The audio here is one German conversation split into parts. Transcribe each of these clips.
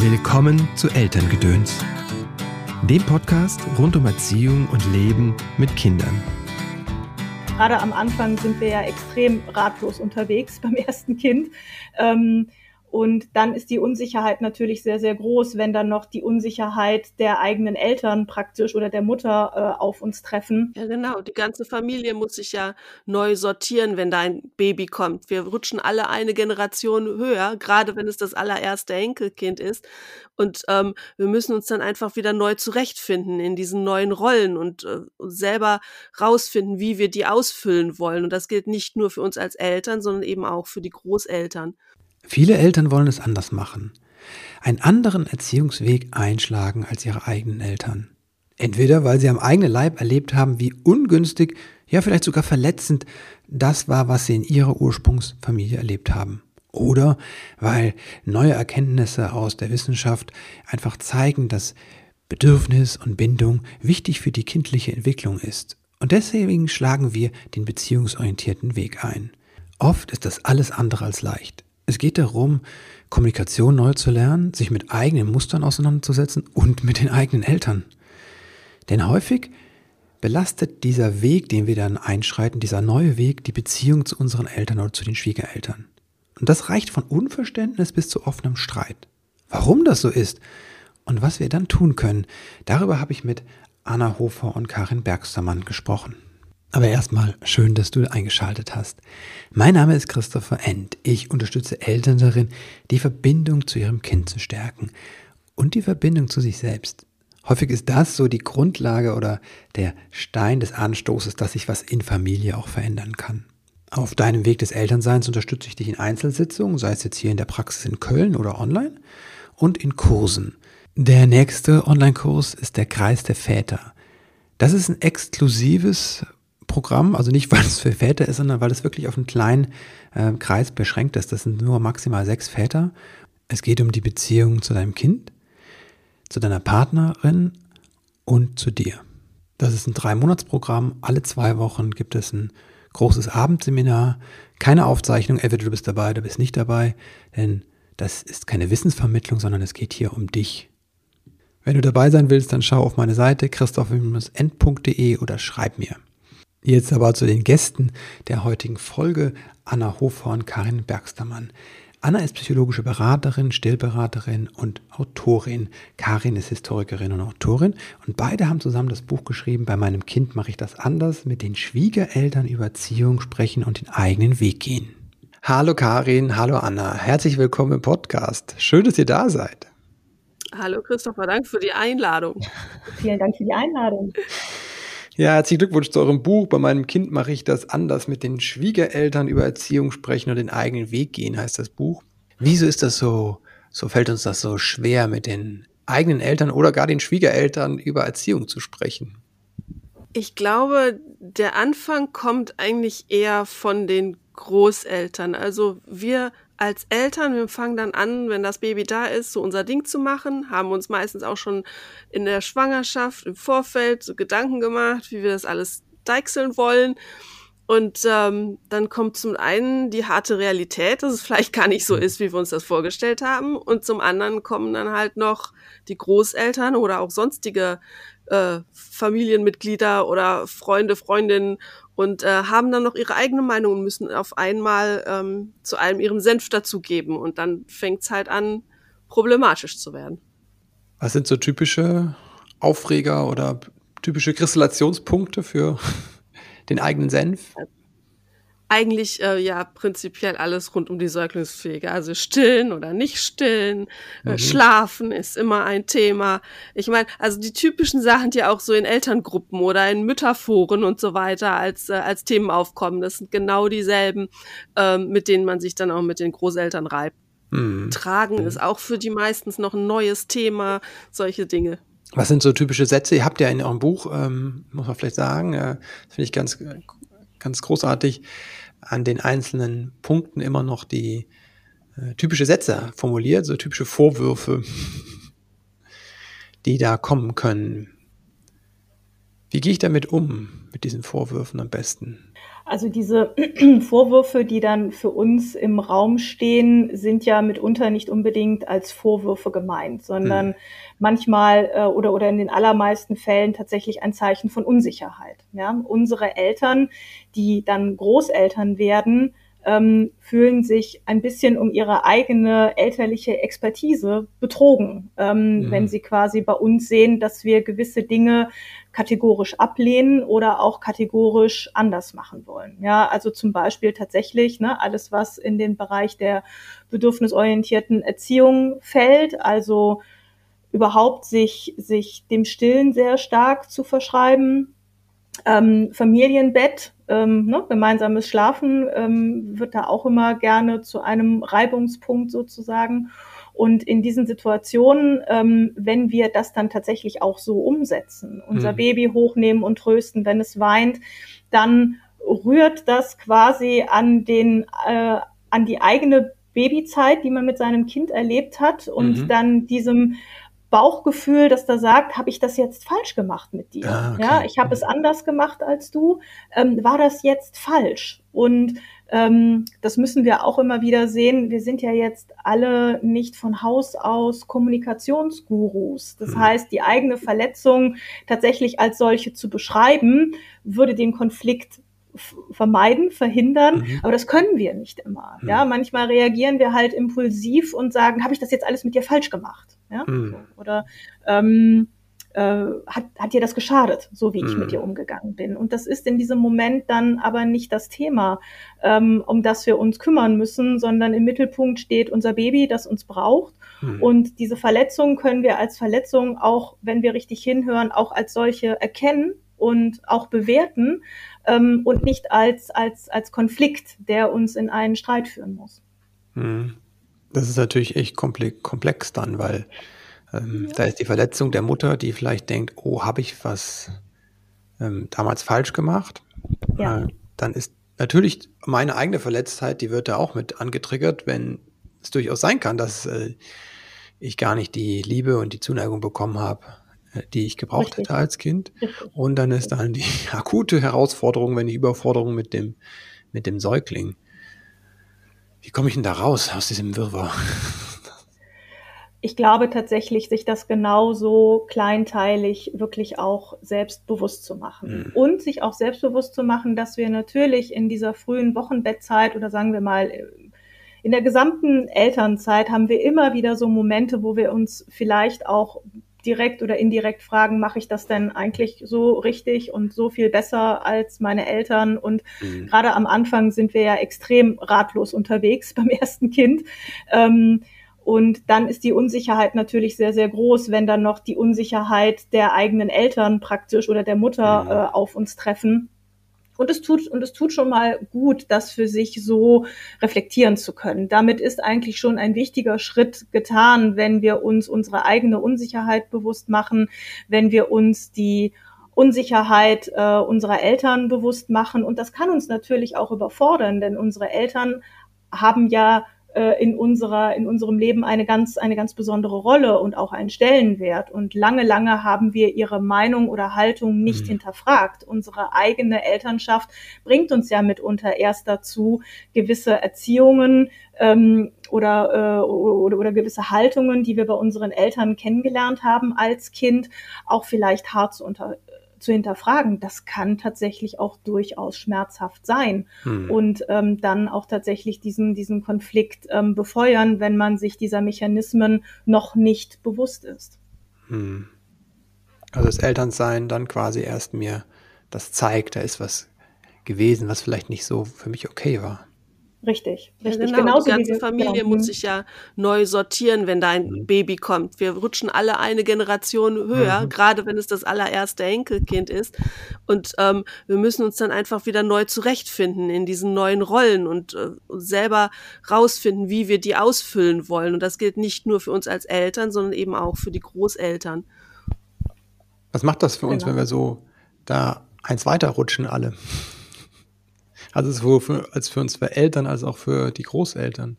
Willkommen zu Elterngedöns, dem Podcast rund um Erziehung und Leben mit Kindern. Gerade am Anfang sind wir ja extrem ratlos unterwegs beim ersten Kind. Ähm, und dann ist die Unsicherheit natürlich sehr, sehr groß, wenn dann noch die Unsicherheit der eigenen Eltern praktisch oder der Mutter äh, auf uns treffen. Ja, genau. Die ganze Familie muss sich ja neu sortieren, wenn dein Baby kommt. Wir rutschen alle eine Generation höher, gerade wenn es das allererste Enkelkind ist. Und ähm, wir müssen uns dann einfach wieder neu zurechtfinden in diesen neuen Rollen und äh, selber rausfinden, wie wir die ausfüllen wollen. Und das gilt nicht nur für uns als Eltern, sondern eben auch für die Großeltern. Viele Eltern wollen es anders machen. Einen anderen Erziehungsweg einschlagen als ihre eigenen Eltern. Entweder weil sie am eigenen Leib erlebt haben, wie ungünstig, ja vielleicht sogar verletzend das war, was sie in ihrer Ursprungsfamilie erlebt haben. Oder weil neue Erkenntnisse aus der Wissenschaft einfach zeigen, dass Bedürfnis und Bindung wichtig für die kindliche Entwicklung ist. Und deswegen schlagen wir den beziehungsorientierten Weg ein. Oft ist das alles andere als leicht. Es geht darum, Kommunikation neu zu lernen, sich mit eigenen Mustern auseinanderzusetzen und mit den eigenen Eltern. Denn häufig belastet dieser Weg, den wir dann einschreiten, dieser neue Weg, die Beziehung zu unseren Eltern oder zu den Schwiegereltern. Und das reicht von Unverständnis bis zu offenem Streit. Warum das so ist und was wir dann tun können, darüber habe ich mit Anna Hofer und Karin Bergstermann gesprochen. Aber erstmal schön, dass du eingeschaltet hast. Mein Name ist Christopher End. Ich unterstütze Eltern darin, die Verbindung zu ihrem Kind zu stärken und die Verbindung zu sich selbst. Häufig ist das so die Grundlage oder der Stein des Anstoßes, dass sich was in Familie auch verändern kann. Auf deinem Weg des Elternseins unterstütze ich dich in Einzelsitzungen, sei es jetzt hier in der Praxis in Köln oder online, und in Kursen. Der nächste Online-Kurs ist der Kreis der Väter. Das ist ein exklusives Programm, also nicht, weil es für Väter ist, sondern weil es wirklich auf einen kleinen äh, Kreis beschränkt ist. Das sind nur maximal sechs Väter. Es geht um die Beziehung zu deinem Kind, zu deiner Partnerin und zu dir. Das ist ein Drei-Monats-Programm. Alle zwei Wochen gibt es ein großes Abendseminar. Keine Aufzeichnung, entweder du bist dabei oder bist nicht dabei, denn das ist keine Wissensvermittlung, sondern es geht hier um dich. Wenn du dabei sein willst, dann schau auf meine Seite christoph-end.de oder schreib mir. Jetzt aber zu den Gästen der heutigen Folge, Anna Hofer und Karin Bergstermann. Anna ist psychologische Beraterin, Stillberaterin und Autorin. Karin ist Historikerin und Autorin. Und beide haben zusammen das Buch geschrieben, Bei meinem Kind mache ich das anders, mit den Schwiegereltern über Erziehung sprechen und den eigenen Weg gehen. Hallo Karin, hallo Anna, herzlich willkommen im Podcast. Schön, dass ihr da seid. Hallo Christopher, danke für die Einladung. Vielen Dank für die Einladung. Ja, herzlichen Glückwunsch zu eurem Buch. Bei meinem Kind mache ich das anders. Mit den Schwiegereltern über Erziehung sprechen und den eigenen Weg gehen, heißt das Buch. Wieso ist das so, so fällt uns das so schwer, mit den eigenen Eltern oder gar den Schwiegereltern über Erziehung zu sprechen? Ich glaube, der Anfang kommt eigentlich eher von den Großeltern. Also wir als Eltern, wir fangen dann an, wenn das Baby da ist, so unser Ding zu machen, haben uns meistens auch schon in der Schwangerschaft im Vorfeld so Gedanken gemacht, wie wir das alles deichseln wollen. Und ähm, dann kommt zum einen die harte Realität, dass es vielleicht gar nicht so ist, wie wir uns das vorgestellt haben. Und zum anderen kommen dann halt noch die Großeltern oder auch sonstige äh, Familienmitglieder oder Freunde, Freundinnen und äh, haben dann noch ihre eigene Meinung und müssen auf einmal ähm, zu allem ihren Senf dazugeben. Und dann fängt es halt an, problematisch zu werden. Was sind so typische Aufreger oder typische Kristallationspunkte für den eigenen Senf? Eigentlich äh, ja prinzipiell alles rund um die Säuglingspflege. Also stillen oder nicht stillen, äh, mhm. schlafen ist immer ein Thema. Ich meine, also die typischen Sachen, die auch so in Elterngruppen oder in Mütterforen und so weiter als, äh, als Themen aufkommen, das sind genau dieselben, äh, mit denen man sich dann auch mit den Großeltern reibt. Mhm. Tragen mhm. ist auch für die meistens noch ein neues Thema, solche Dinge. Was sind so typische Sätze? Ihr habt ja in eurem Buch, ähm, muss man vielleicht sagen, äh, finde ich ganz, ganz großartig, an den einzelnen Punkten immer noch die äh, typische Sätze formuliert, so typische Vorwürfe, die da kommen können. Wie gehe ich damit um, mit diesen Vorwürfen am besten? Also diese Vorwürfe, die dann für uns im Raum stehen, sind ja mitunter nicht unbedingt als Vorwürfe gemeint, sondern mhm. manchmal äh, oder, oder in den allermeisten Fällen tatsächlich ein Zeichen von Unsicherheit. Ja? Unsere Eltern, die dann Großeltern werden, ähm, fühlen sich ein bisschen um ihre eigene elterliche Expertise betrogen, ähm, mhm. wenn sie quasi bei uns sehen, dass wir gewisse Dinge kategorisch ablehnen oder auch kategorisch anders machen wollen. Ja, also zum Beispiel tatsächlich ne, alles, was in den Bereich der bedürfnisorientierten Erziehung fällt, also überhaupt sich, sich dem Stillen sehr stark zu verschreiben, ähm, Familienbett, ähm, ne, gemeinsames Schlafen ähm, wird da auch immer gerne zu einem Reibungspunkt sozusagen. Und in diesen Situationen, ähm, wenn wir das dann tatsächlich auch so umsetzen, unser mhm. Baby hochnehmen und trösten, wenn es weint, dann rührt das quasi an den äh, an die eigene Babyzeit, die man mit seinem Kind erlebt hat und mhm. dann diesem Bauchgefühl, dass da sagt, habe ich das jetzt falsch gemacht mit dir? Ah, okay. Ja, ich habe es anders gemacht als du. Ähm, war das jetzt falsch? Und ähm, das müssen wir auch immer wieder sehen. Wir sind ja jetzt alle nicht von Haus aus Kommunikationsgurus. Das hm. heißt, die eigene Verletzung tatsächlich als solche zu beschreiben, würde den Konflikt vermeiden, verhindern, mhm. aber das können wir nicht immer. Mhm. Ja, manchmal reagieren wir halt impulsiv und sagen, habe ich das jetzt alles mit dir falsch gemacht? Ja? Mhm. Oder ähm, äh, hat, hat dir das geschadet, so wie ich mit mhm. dir umgegangen bin? Und das ist in diesem Moment dann aber nicht das Thema, ähm, um das wir uns kümmern müssen, sondern im Mittelpunkt steht unser Baby, das uns braucht. Mhm. Und diese Verletzung können wir als Verletzung auch, wenn wir richtig hinhören, auch als solche erkennen und auch bewerten ähm, und nicht als, als, als Konflikt, der uns in einen Streit führen muss. Mhm. Das ist natürlich echt komplex dann, weil ähm, ja. da ist die Verletzung der Mutter, die vielleicht denkt, oh, habe ich was ähm, damals falsch gemacht? Ja. Äh, dann ist natürlich meine eigene Verletztheit, die wird da auch mit angetriggert, wenn es durchaus sein kann, dass äh, ich gar nicht die Liebe und die Zuneigung bekommen habe, äh, die ich gebraucht Richtig. hätte als Kind. Richtig. Und dann ist dann die akute Herausforderung, wenn die Überforderung mit dem, mit dem Säugling. Wie komme ich denn da raus aus diesem Wirrwarr? Ich glaube tatsächlich, sich das genauso kleinteilig wirklich auch selbstbewusst zu machen. Mhm. Und sich auch selbstbewusst zu machen, dass wir natürlich in dieser frühen Wochenbettzeit oder sagen wir mal in der gesamten Elternzeit haben wir immer wieder so Momente, wo wir uns vielleicht auch direkt oder indirekt fragen, mache ich das denn eigentlich so richtig und so viel besser als meine Eltern? Und mhm. gerade am Anfang sind wir ja extrem ratlos unterwegs beim ersten Kind. Ähm, und dann ist die Unsicherheit natürlich sehr, sehr groß, wenn dann noch die Unsicherheit der eigenen Eltern praktisch oder der Mutter mhm. äh, auf uns treffen. Und es tut, und es tut schon mal gut, das für sich so reflektieren zu können. Damit ist eigentlich schon ein wichtiger Schritt getan, wenn wir uns unsere eigene Unsicherheit bewusst machen, wenn wir uns die Unsicherheit äh, unserer Eltern bewusst machen. Und das kann uns natürlich auch überfordern, denn unsere Eltern haben ja äh, in unserer, in unserem Leben eine ganz, eine ganz besondere Rolle und auch einen Stellenwert. Und lange, lange haben wir ihre Meinung oder Haltung nicht mhm. hinterfragt. Unsere eigene Elternschaft bringt uns ja mitunter erst dazu, gewisse Erziehungen ähm, oder, äh, oder, oder gewisse Haltungen, die wir bei unseren Eltern kennengelernt haben als Kind, auch vielleicht hart zu unter, zu hinterfragen, das kann tatsächlich auch durchaus schmerzhaft sein hm. und ähm, dann auch tatsächlich diesen, diesen Konflikt ähm, befeuern, wenn man sich dieser Mechanismen noch nicht bewusst ist. Hm. Also das Elternsein dann quasi erst mir das zeigt, da ist was gewesen, was vielleicht nicht so für mich okay war. Richtig, richtig. Ja, genau. Genauso die ganze Familie muss sich ja neu sortieren, wenn dein mhm. Baby kommt. Wir rutschen alle eine Generation höher, mhm. gerade wenn es das allererste Enkelkind ist. Und ähm, wir müssen uns dann einfach wieder neu zurechtfinden in diesen neuen Rollen und äh, selber rausfinden, wie wir die ausfüllen wollen. Und das gilt nicht nur für uns als Eltern, sondern eben auch für die Großeltern. Was macht das für uns, genau. wenn wir so da eins weiterrutschen alle? Also sowohl für, als für uns für Eltern als auch für die Großeltern.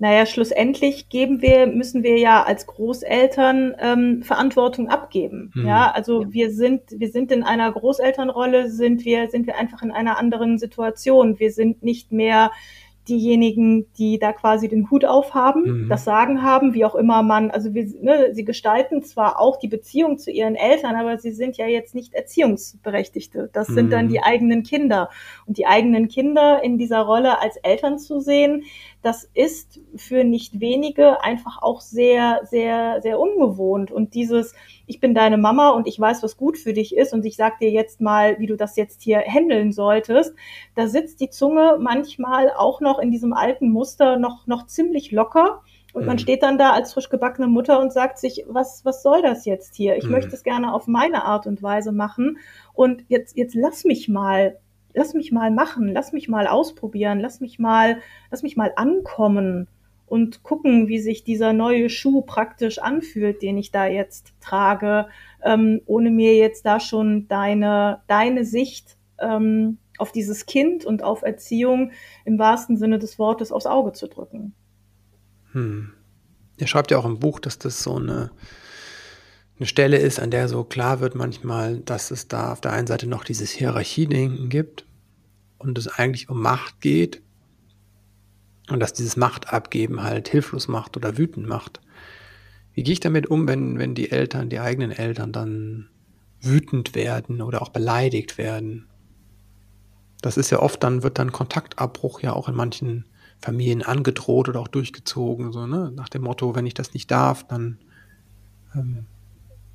naja, schlussendlich geben wir, müssen wir ja als Großeltern ähm, Verantwortung abgeben. Mhm. Ja, also wir sind, wir sind in einer Großelternrolle, sind wir, sind wir einfach in einer anderen Situation. Wir sind nicht mehr diejenigen, die da quasi den Hut aufhaben, mhm. das Sagen haben, wie auch immer man, also wir, ne, sie gestalten zwar auch die Beziehung zu ihren Eltern, aber sie sind ja jetzt nicht Erziehungsberechtigte. Das mhm. sind dann mhm. die eigenen Kinder. Und die eigenen Kinder in dieser Rolle als Eltern zu sehen, das ist für nicht wenige einfach auch sehr, sehr, sehr ungewohnt. Und dieses, ich bin deine Mama und ich weiß, was gut für dich ist und ich sag dir jetzt mal, wie du das jetzt hier handeln solltest, da sitzt die Zunge manchmal auch noch in diesem alten Muster noch, noch ziemlich locker. Und man mhm. steht dann da als frisch gebackene Mutter und sagt sich, was, was soll das jetzt hier? Ich mhm. möchte es gerne auf meine Art und Weise machen. Und jetzt, jetzt lass mich mal lass mich mal machen, lass mich mal ausprobieren, lass mich mal, lass mich mal ankommen und gucken, wie sich dieser neue Schuh praktisch anfühlt, den ich da jetzt trage, ähm, ohne mir jetzt da schon deine, deine Sicht ähm, auf dieses Kind und auf Erziehung im wahrsten Sinne des Wortes aufs Auge zu drücken. Hm. Ihr schreibt ja auch im Buch, dass das so eine, eine Stelle ist, an der so klar wird manchmal, dass es da auf der einen Seite noch dieses Hierarchiedenken gibt und es eigentlich um Macht geht und dass dieses Machtabgeben halt hilflos macht oder wütend macht. Wie gehe ich damit um, wenn, wenn die Eltern, die eigenen Eltern dann wütend werden oder auch beleidigt werden? Das ist ja oft dann, wird dann Kontaktabbruch ja auch in manchen Familien angedroht oder auch durchgezogen, so, ne? Nach dem Motto, wenn ich das nicht darf, dann ähm,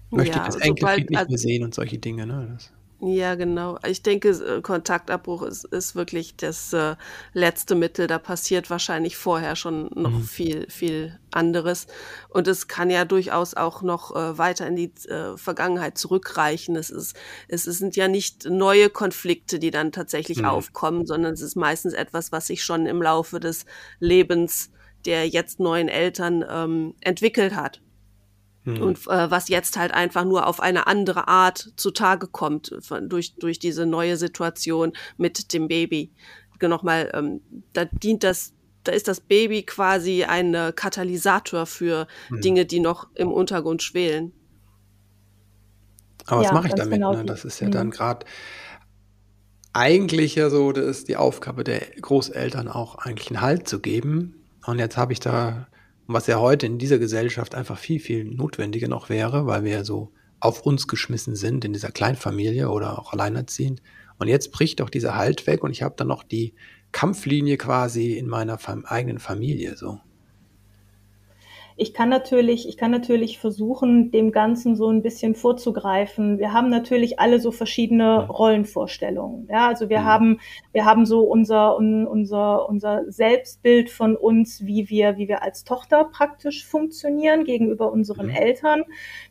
möchte ja, das Enkelkind nicht mehr sehen und solche Dinge, ne? Das. Ja, genau. Ich denke, äh, Kontaktabbruch ist, ist wirklich das äh, letzte Mittel. Da passiert wahrscheinlich vorher schon noch mhm. viel, viel anderes. Und es kann ja durchaus auch noch äh, weiter in die äh, Vergangenheit zurückreichen. Es, ist, es sind ja nicht neue Konflikte, die dann tatsächlich mhm. aufkommen, sondern es ist meistens etwas, was sich schon im Laufe des Lebens der jetzt neuen Eltern ähm, entwickelt hat. Mhm. Und äh, was jetzt halt einfach nur auf eine andere Art zutage kommt von, durch, durch diese neue Situation mit dem Baby. Nochmal, ähm, da dient das da ist das Baby quasi ein äh, Katalysator für mhm. Dinge, die noch im Untergrund schwelen. Aber was ja, mache ich damit? Genau ne? Das ist ja mhm. dann gerade eigentlich ja so, das ist die Aufgabe der Großeltern auch eigentlich einen Halt zu geben. Und jetzt habe ich da was ja heute in dieser Gesellschaft einfach viel, viel notwendiger noch wäre, weil wir ja so auf uns geschmissen sind in dieser Kleinfamilie oder auch alleinerziehend. Und jetzt bricht doch dieser Halt weg und ich habe dann noch die Kampflinie quasi in meiner eigenen Familie so. Ich kann natürlich, ich kann natürlich versuchen, dem Ganzen so ein bisschen vorzugreifen. Wir haben natürlich alle so verschiedene Rollenvorstellungen. Ja, also wir mhm. haben, wir haben so unser, unser, unser Selbstbild von uns, wie wir, wie wir als Tochter praktisch funktionieren gegenüber unseren mhm. Eltern.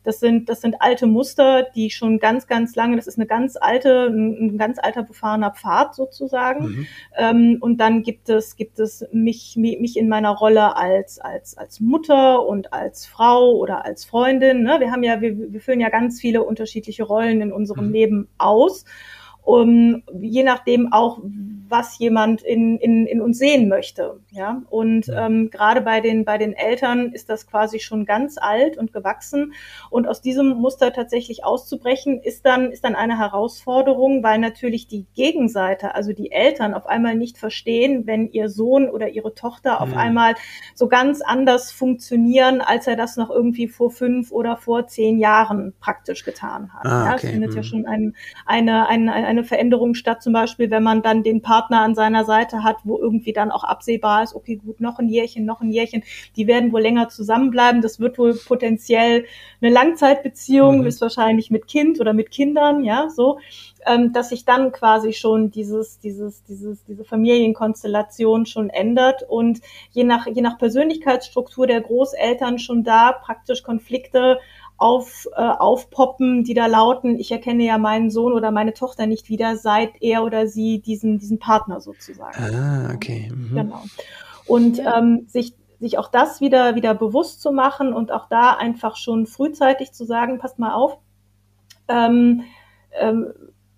Das sind, das sind alte Muster, die schon ganz, ganz lange, das ist eine ganz alte, ein, ein ganz alter befahrener Pfad sozusagen. Mhm. Ähm, und dann gibt es, gibt es mich, mich in meiner Rolle als, als, als Mutter und als Frau oder als Freundin. Ne? Wir haben ja, wir, wir füllen ja ganz viele unterschiedliche Rollen in unserem mhm. Leben aus um, je nachdem auch, was jemand in, in, in uns sehen möchte. Ja? Und ähm, gerade bei den, bei den Eltern ist das quasi schon ganz alt und gewachsen. Und aus diesem Muster tatsächlich auszubrechen, ist dann, ist dann eine Herausforderung, weil natürlich die Gegenseite, also die Eltern, auf einmal nicht verstehen, wenn ihr Sohn oder ihre Tochter auf mhm. einmal so ganz anders funktionieren, als er das noch irgendwie vor fünf oder vor zehn Jahren praktisch getan hat. Ah, okay. ja, es findet mhm. ja schon ein, eine, eine, eine eine Veränderung statt, zum Beispiel, wenn man dann den Partner an seiner Seite hat, wo irgendwie dann auch absehbar ist, okay, gut, noch ein Jährchen, noch ein Jährchen, die werden wohl länger zusammenbleiben. Das wird wohl potenziell eine Langzeitbeziehung, mhm. ist wahrscheinlich mit Kind oder mit Kindern, ja, so, ähm, dass sich dann quasi schon dieses, dieses, dieses, diese Familienkonstellation schon ändert und je nach, je nach Persönlichkeitsstruktur der Großeltern schon da praktisch Konflikte auf, äh, aufpoppen, die da lauten, ich erkenne ja meinen Sohn oder meine Tochter nicht wieder, seit er oder sie diesen, diesen Partner sozusagen. Ah, okay. Mhm. Genau. Und ähm, sich, sich auch das wieder, wieder bewusst zu machen und auch da einfach schon frühzeitig zu sagen, passt mal auf, ähm, ähm,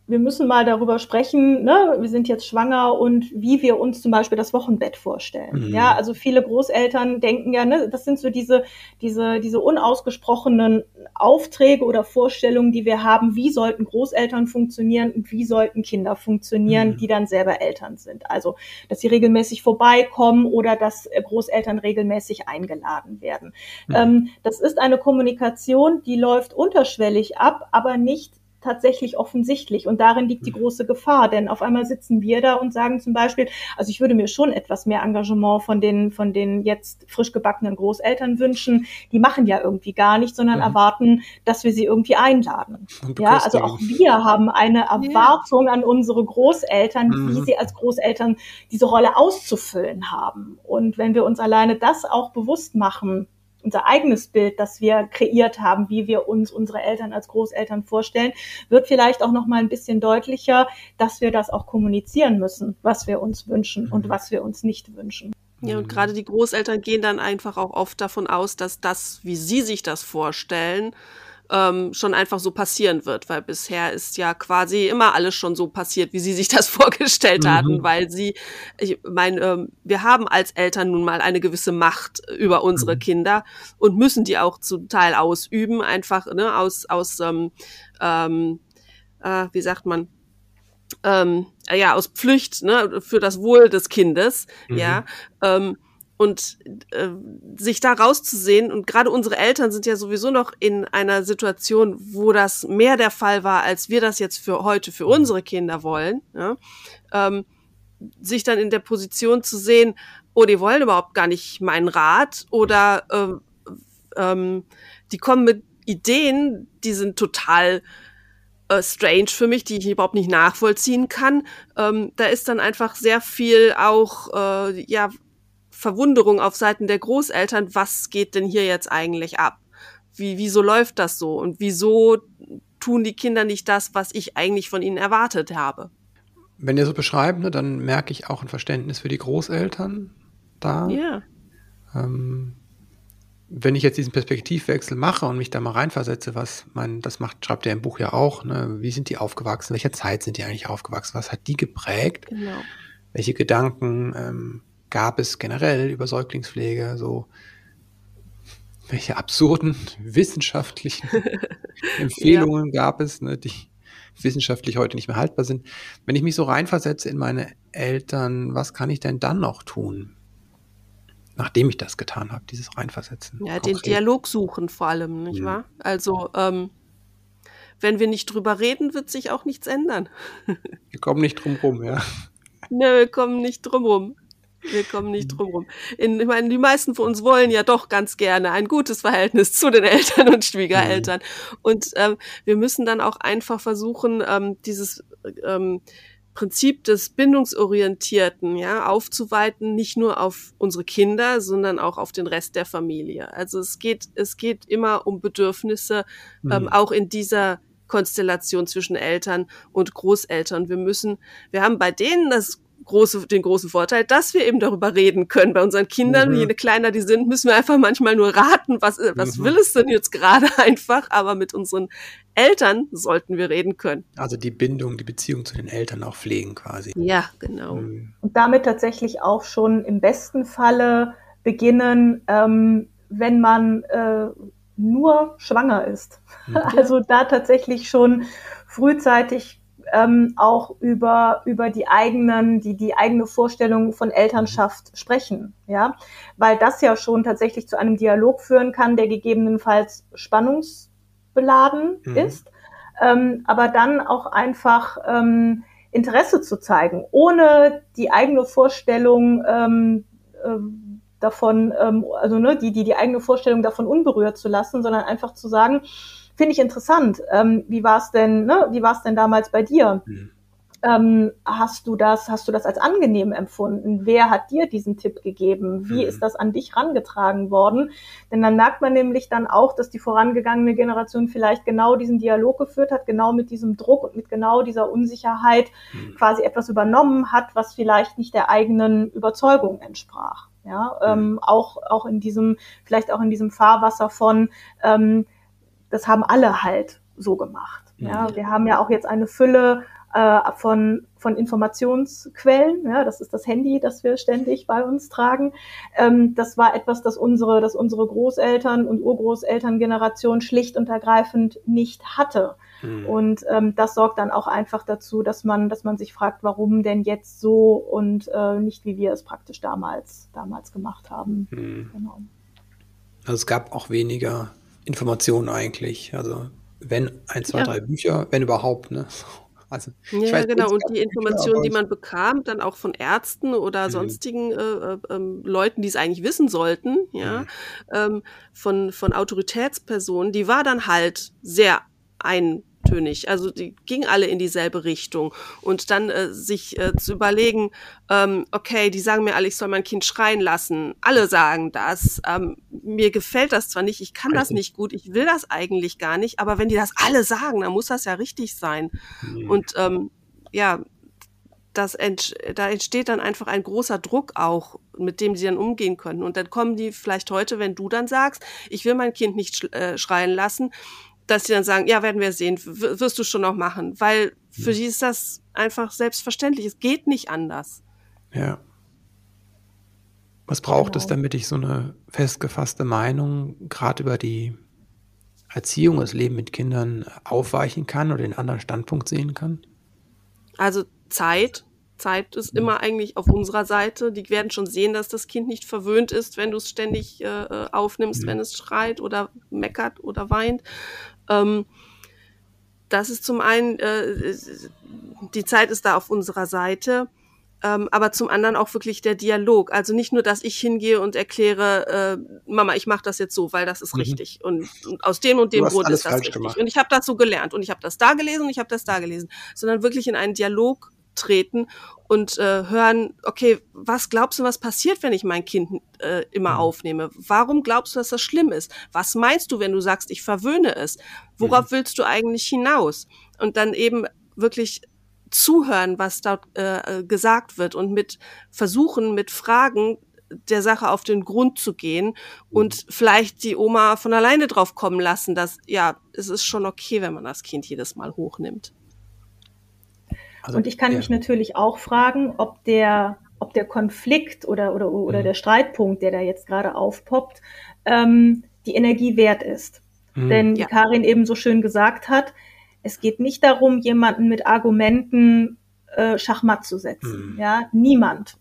wir müssen mal darüber sprechen, ne? wir sind jetzt schwanger und wie wir uns zum Beispiel das Wochenbett vorstellen. Mhm. Ja, also viele Großeltern denken ja, ne, das sind so diese, diese, diese unausgesprochenen Aufträge oder Vorstellungen, die wir haben, wie sollten Großeltern funktionieren und wie sollten Kinder funktionieren, mhm. die dann selber Eltern sind. Also, dass sie regelmäßig vorbeikommen oder dass Großeltern regelmäßig eingeladen werden. Mhm. Ähm, das ist eine Kommunikation, die läuft unterschwellig ab, aber nicht tatsächlich offensichtlich. Und darin liegt die mhm. große Gefahr, denn auf einmal sitzen wir da und sagen zum Beispiel, also ich würde mir schon etwas mehr Engagement von den, von den jetzt frisch gebackenen Großeltern wünschen. Die machen ja irgendwie gar nichts, sondern mhm. erwarten, dass wir sie irgendwie einladen. Ja, also auch wir haben eine Erwartung an unsere Großeltern, mhm. wie sie als Großeltern diese Rolle auszufüllen haben. Und wenn wir uns alleine das auch bewusst machen, unser eigenes Bild, das wir kreiert haben, wie wir uns unsere Eltern als Großeltern vorstellen, wird vielleicht auch noch mal ein bisschen deutlicher, dass wir das auch kommunizieren müssen, was wir uns wünschen und mhm. was wir uns nicht wünschen. Ja, und gerade die Großeltern gehen dann einfach auch oft davon aus, dass das, wie sie sich das vorstellen, ähm, schon einfach so passieren wird, weil bisher ist ja quasi immer alles schon so passiert, wie sie sich das vorgestellt mhm. hatten, weil sie, ich meine, ähm, wir haben als Eltern nun mal eine gewisse Macht über unsere mhm. Kinder und müssen die auch zum Teil ausüben, einfach ne, aus aus ähm, ähm, äh, wie sagt man ähm, ja aus Pflicht ne, für das Wohl des Kindes, mhm. ja. Ähm, und äh, sich da rauszusehen und gerade unsere Eltern sind ja sowieso noch in einer Situation, wo das mehr der Fall war, als wir das jetzt für heute für unsere Kinder wollen, ja? ähm, sich dann in der Position zu sehen, oh, die wollen überhaupt gar nicht meinen Rat oder ähm, ähm, die kommen mit Ideen, die sind total äh, strange für mich, die ich überhaupt nicht nachvollziehen kann. Ähm, da ist dann einfach sehr viel auch äh, ja Verwunderung auf Seiten der Großeltern, was geht denn hier jetzt eigentlich ab? Wie, wieso läuft das so? Und wieso tun die Kinder nicht das, was ich eigentlich von ihnen erwartet habe? Wenn ihr so beschreibt, ne, dann merke ich auch ein Verständnis für die Großeltern da. Ja. Ähm, wenn ich jetzt diesen Perspektivwechsel mache und mich da mal reinversetze, was mein, das macht, schreibt ihr im Buch ja auch, ne, wie sind die aufgewachsen, welcher Zeit sind die eigentlich aufgewachsen, was hat die geprägt, genau. welche Gedanken ähm, gab es generell über Säuglingspflege so welche absurden wissenschaftlichen Empfehlungen ja. gab es, ne, die wissenschaftlich heute nicht mehr haltbar sind. Wenn ich mich so reinversetze in meine Eltern, was kann ich denn dann noch tun? Nachdem ich das getan habe, dieses Reinversetzen. Ja, konkret. den Dialog suchen vor allem, nicht mhm. wahr? Also, ähm, wenn wir nicht drüber reden, wird sich auch nichts ändern. wir kommen nicht drum rum, ja. Ne, wir kommen nicht drum rum. Wir kommen nicht drum rum. In, ich meine, die meisten von uns wollen ja doch ganz gerne ein gutes Verhältnis zu den Eltern und Schwiegereltern. Mhm. Und ähm, wir müssen dann auch einfach versuchen, ähm, dieses ähm, Prinzip des Bindungsorientierten ja, aufzuweiten, nicht nur auf unsere Kinder, sondern auch auf den Rest der Familie. Also es geht, es geht immer um Bedürfnisse, mhm. ähm, auch in dieser Konstellation zwischen Eltern und Großeltern. Wir müssen, wir haben bei denen das große, den großen Vorteil, dass wir eben darüber reden können. Bei unseren Kindern, mhm. je kleiner die sind, müssen wir einfach manchmal nur raten, was, was mhm. will es denn jetzt gerade einfach. Aber mit unseren Eltern sollten wir reden können. Also die Bindung, die Beziehung zu den Eltern auch pflegen quasi. Ja, genau. Mhm. Und damit tatsächlich auch schon im besten Falle beginnen, ähm, wenn man äh, nur schwanger ist. Mhm. Also da tatsächlich schon frühzeitig ähm, auch über, über die eigenen, die, die eigene Vorstellung von Elternschaft mhm. sprechen, ja, weil das ja schon tatsächlich zu einem Dialog führen kann, der gegebenenfalls spannungsbeladen mhm. ist, ähm, aber dann auch einfach ähm, Interesse zu zeigen, ohne die eigene Vorstellung ähm, äh, davon, ähm, also ne, die, die die eigene Vorstellung davon unberührt zu lassen, sondern einfach zu sagen, Finde ich interessant. Ähm, wie war es denn, ne? wie war es denn damals bei dir? Mhm. Ähm, hast du das, hast du das als angenehm empfunden? Wer hat dir diesen Tipp gegeben? Wie mhm. ist das an dich rangetragen worden? Denn dann merkt man nämlich dann auch, dass die vorangegangene Generation vielleicht genau diesen Dialog geführt hat, genau mit diesem Druck und mit genau dieser Unsicherheit mhm. quasi etwas übernommen hat, was vielleicht nicht der eigenen Überzeugung entsprach. Ja, ähm, mhm. auch, auch in diesem, vielleicht auch in diesem Fahrwasser von, ähm, das haben alle halt so gemacht. Ja, wir haben ja auch jetzt eine Fülle äh, von, von Informationsquellen. Ja, das ist das Handy, das wir ständig bei uns tragen. Ähm, das war etwas, das unsere, das unsere Großeltern und Urgroßelterngeneration schlicht und ergreifend nicht hatte. Mhm. Und ähm, das sorgt dann auch einfach dazu, dass man, dass man sich fragt, warum denn jetzt so und äh, nicht wie wir es praktisch damals, damals gemacht haben. Mhm. Genau. Also es gab auch weniger Informationen eigentlich. Also wenn ein, zwei, ja. drei Bücher, wenn überhaupt, ne? Also, ja, weiß, genau. Und die Informationen, die man bekam, dann auch von Ärzten oder mhm. sonstigen äh, äh, ähm, Leuten, die es eigentlich wissen sollten, ja, mhm. ähm, von, von Autoritätspersonen, die war dann halt sehr ein eintönig. Also die gingen alle in dieselbe Richtung. Und dann äh, sich äh, zu überlegen, ähm, okay, die sagen mir alle, ich soll mein Kind schreien lassen. Alle sagen das. Ähm, mir gefällt das zwar nicht, ich kann das nicht gut, ich will das eigentlich gar nicht, aber wenn die das alle sagen, dann muss das ja richtig sein. Und ähm, ja, das ent, da entsteht dann einfach ein großer Druck auch, mit dem sie dann umgehen können. Und dann kommen die vielleicht heute, wenn du dann sagst, ich will mein Kind nicht sch äh, schreien lassen, dass sie dann sagen, ja, werden wir sehen, wirst du schon noch machen, weil für die ist das einfach selbstverständlich. Es geht nicht anders. Ja. Was braucht genau. es, damit ich so eine festgefasste Meinung gerade über die Erziehung, das Leben mit Kindern aufweichen kann oder den anderen Standpunkt sehen kann? Also Zeit. Zeit ist mhm. immer eigentlich auf unserer Seite. Die werden schon sehen, dass das Kind nicht verwöhnt ist, wenn du es ständig äh, äh aufnimmst, mhm. wenn es schreit oder meckert oder weint. Ähm, das ist zum einen, äh, die Zeit ist da auf unserer Seite, ähm, aber zum anderen auch wirklich der Dialog. Also nicht nur, dass ich hingehe und erkläre, äh, Mama, ich mache das jetzt so, weil das ist mhm. richtig und, und, aus dem und dem Grund ist das richtig. Gemacht. Und ich habe das so gelernt und ich habe das da gelesen und ich habe das da gelesen, sondern wirklich in einen Dialog treten und äh, hören, okay, was glaubst du, was passiert, wenn ich mein Kind äh, immer mhm. aufnehme? Warum glaubst du, dass das schlimm ist? Was meinst du, wenn du sagst, ich verwöhne es? Worauf mhm. willst du eigentlich hinaus? Und dann eben wirklich zuhören, was dort äh, gesagt wird und mit versuchen, mit Fragen der Sache auf den Grund zu gehen und mhm. vielleicht die Oma von alleine drauf kommen lassen, dass ja, es ist schon okay, wenn man das Kind jedes Mal hochnimmt. Also, und ich kann ja. mich natürlich auch fragen, ob der, ob der Konflikt oder, oder, oder mhm. der Streitpunkt, der da jetzt gerade aufpoppt, ähm, die Energie wert ist. Mhm. Denn wie ja. Karin eben so schön gesagt hat, es geht nicht darum, jemanden mit Argumenten äh, Schachmatt zu setzen. Mhm. Ja, niemand.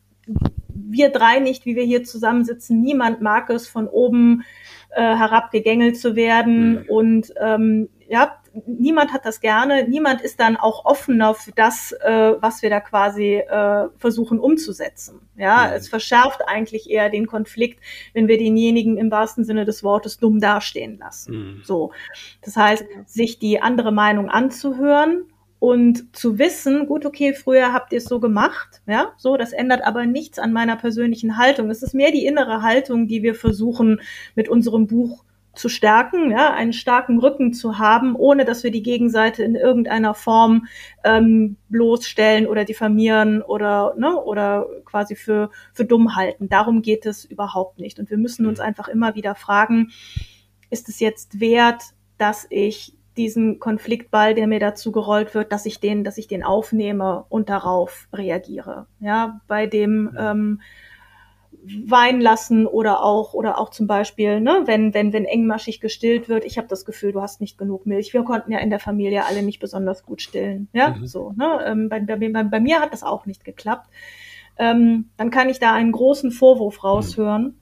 Wir drei nicht, wie wir hier zusammensitzen, niemand mag es, von oben äh, herab gegängelt zu werden mhm. und ähm, ja, niemand hat das gerne, niemand ist dann auch offener für das, äh, was wir da quasi äh, versuchen umzusetzen. Ja, mhm. es verschärft eigentlich eher den Konflikt, wenn wir denjenigen im wahrsten Sinne des Wortes dumm dastehen lassen. Mhm. So. Das heißt, sich die andere Meinung anzuhören und zu wissen, gut, okay, früher habt ihr es so gemacht, ja, so, das ändert aber nichts an meiner persönlichen Haltung. Es ist mehr die innere Haltung, die wir versuchen mit unserem Buch zu stärken, ja, einen starken Rücken zu haben, ohne dass wir die Gegenseite in irgendeiner Form ähm, bloßstellen oder diffamieren oder ne, oder quasi für für dumm halten. Darum geht es überhaupt nicht. Und wir müssen uns mhm. einfach immer wieder fragen: Ist es jetzt wert, dass ich diesen Konfliktball, der mir dazu gerollt wird, dass ich den, dass ich den aufnehme und darauf reagiere. Ja, bei dem ähm, weinen lassen oder auch oder auch zum Beispiel, ne, wenn wenn wenn engmaschig gestillt wird. Ich habe das Gefühl, du hast nicht genug Milch. Wir konnten ja in der Familie alle nicht besonders gut stillen, ja, mhm. so. Ne, ähm, bei, bei, bei, mir hat das auch nicht geklappt. Ähm, dann kann ich da einen großen Vorwurf raushören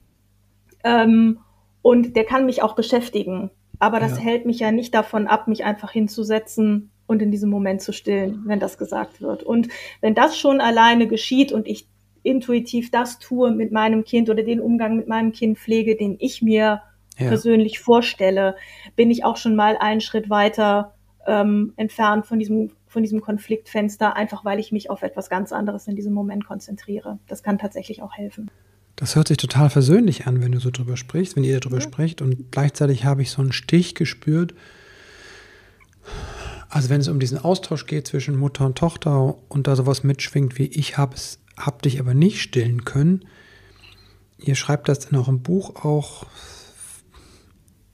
ähm, und der kann mich auch beschäftigen. Aber das ja. hält mich ja nicht davon ab, mich einfach hinzusetzen und in diesem Moment zu stillen, wenn das gesagt wird. Und wenn das schon alleine geschieht und ich intuitiv das tue mit meinem Kind oder den Umgang mit meinem Kind pflege, den ich mir ja. persönlich vorstelle, bin ich auch schon mal einen Schritt weiter ähm, entfernt von diesem, von diesem Konfliktfenster, einfach weil ich mich auf etwas ganz anderes in diesem Moment konzentriere. Das kann tatsächlich auch helfen. Das hört sich total versöhnlich an, wenn du so drüber sprichst, wenn ihr darüber ja. spricht. Und gleichzeitig habe ich so einen Stich gespürt. Also wenn es um diesen Austausch geht zwischen Mutter und Tochter und da sowas mitschwingt wie ich habe es hab dich aber nicht stillen können. Ihr schreibt das in eurem Buch auch,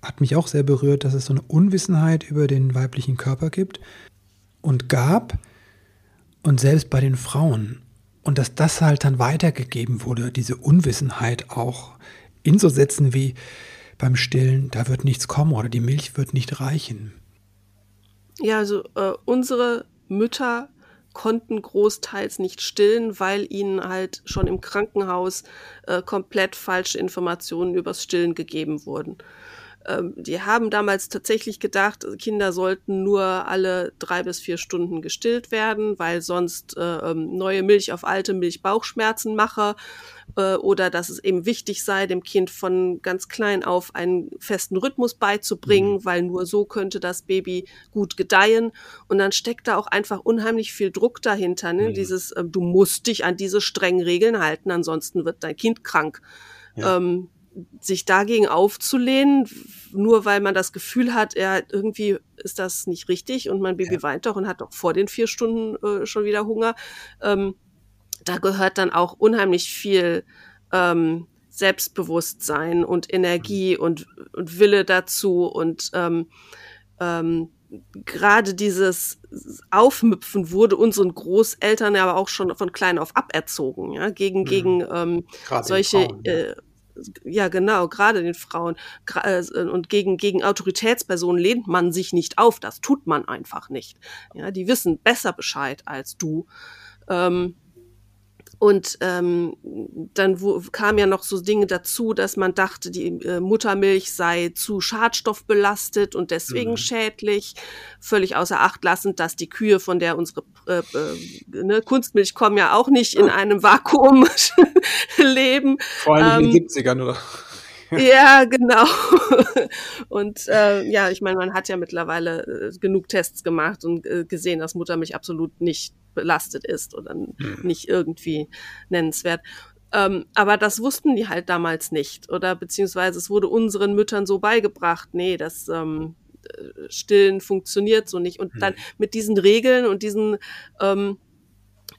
hat mich auch sehr berührt, dass es so eine Unwissenheit über den weiblichen Körper gibt und gab. und selbst bei den Frauen. Und dass das halt dann weitergegeben wurde, diese Unwissenheit auch in so Sätzen wie beim Stillen, da wird nichts kommen oder die Milch wird nicht reichen. Ja, also äh, unsere Mütter konnten großteils nicht stillen, weil ihnen halt schon im Krankenhaus äh, komplett falsche Informationen übers Stillen gegeben wurden. Ähm, die haben damals tatsächlich gedacht, Kinder sollten nur alle drei bis vier Stunden gestillt werden, weil sonst äh, ähm, neue Milch auf alte Milch Bauchschmerzen mache äh, oder dass es eben wichtig sei, dem Kind von ganz klein auf einen festen Rhythmus beizubringen, mhm. weil nur so könnte das Baby gut gedeihen. Und dann steckt da auch einfach unheimlich viel Druck dahinter. Ne? Mhm. Dieses, äh, du musst dich an diese strengen Regeln halten, ansonsten wird dein Kind krank. Ja. Ähm, sich dagegen aufzulehnen, nur weil man das Gefühl hat, ja, irgendwie ist das nicht richtig und mein Baby ja. weint doch und hat doch vor den vier Stunden äh, schon wieder Hunger. Ähm, da gehört dann auch unheimlich viel ähm, Selbstbewusstsein und Energie mhm. und, und Wille dazu und ähm, ähm, gerade dieses Aufmüpfen wurde unseren Großeltern aber auch schon von klein auf aberzogen, ja, gegen, mhm. gegen ähm, solche Frauen, ja. äh, ja genau, gerade den Frauen äh, und gegen, gegen Autoritätspersonen lehnt man sich nicht auf. Das tut man einfach nicht. Ja, die wissen besser Bescheid als du. Ähm, und ähm, dann wo, kam ja noch so Dinge dazu, dass man dachte, die äh, Muttermilch sei zu schadstoffbelastet und deswegen mhm. schädlich. Völlig außer Acht lassend, dass die Kühe, von der unsere äh, äh, ne, Kunstmilch kommen, ja auch nicht in einem Vakuum leben. Vor allem ähm, in den 70ern, ähm, oder? ja, genau. Und äh, ja, ich meine, man hat ja mittlerweile äh, genug Tests gemacht und äh, gesehen, dass Muttermilch absolut nicht belastet ist oder hm. nicht irgendwie nennenswert. Ähm, aber das wussten die halt damals nicht. Oder beziehungsweise es wurde unseren Müttern so beigebracht, nee, das ähm, äh, Stillen funktioniert so nicht. Und hm. dann mit diesen Regeln und diesen ähm,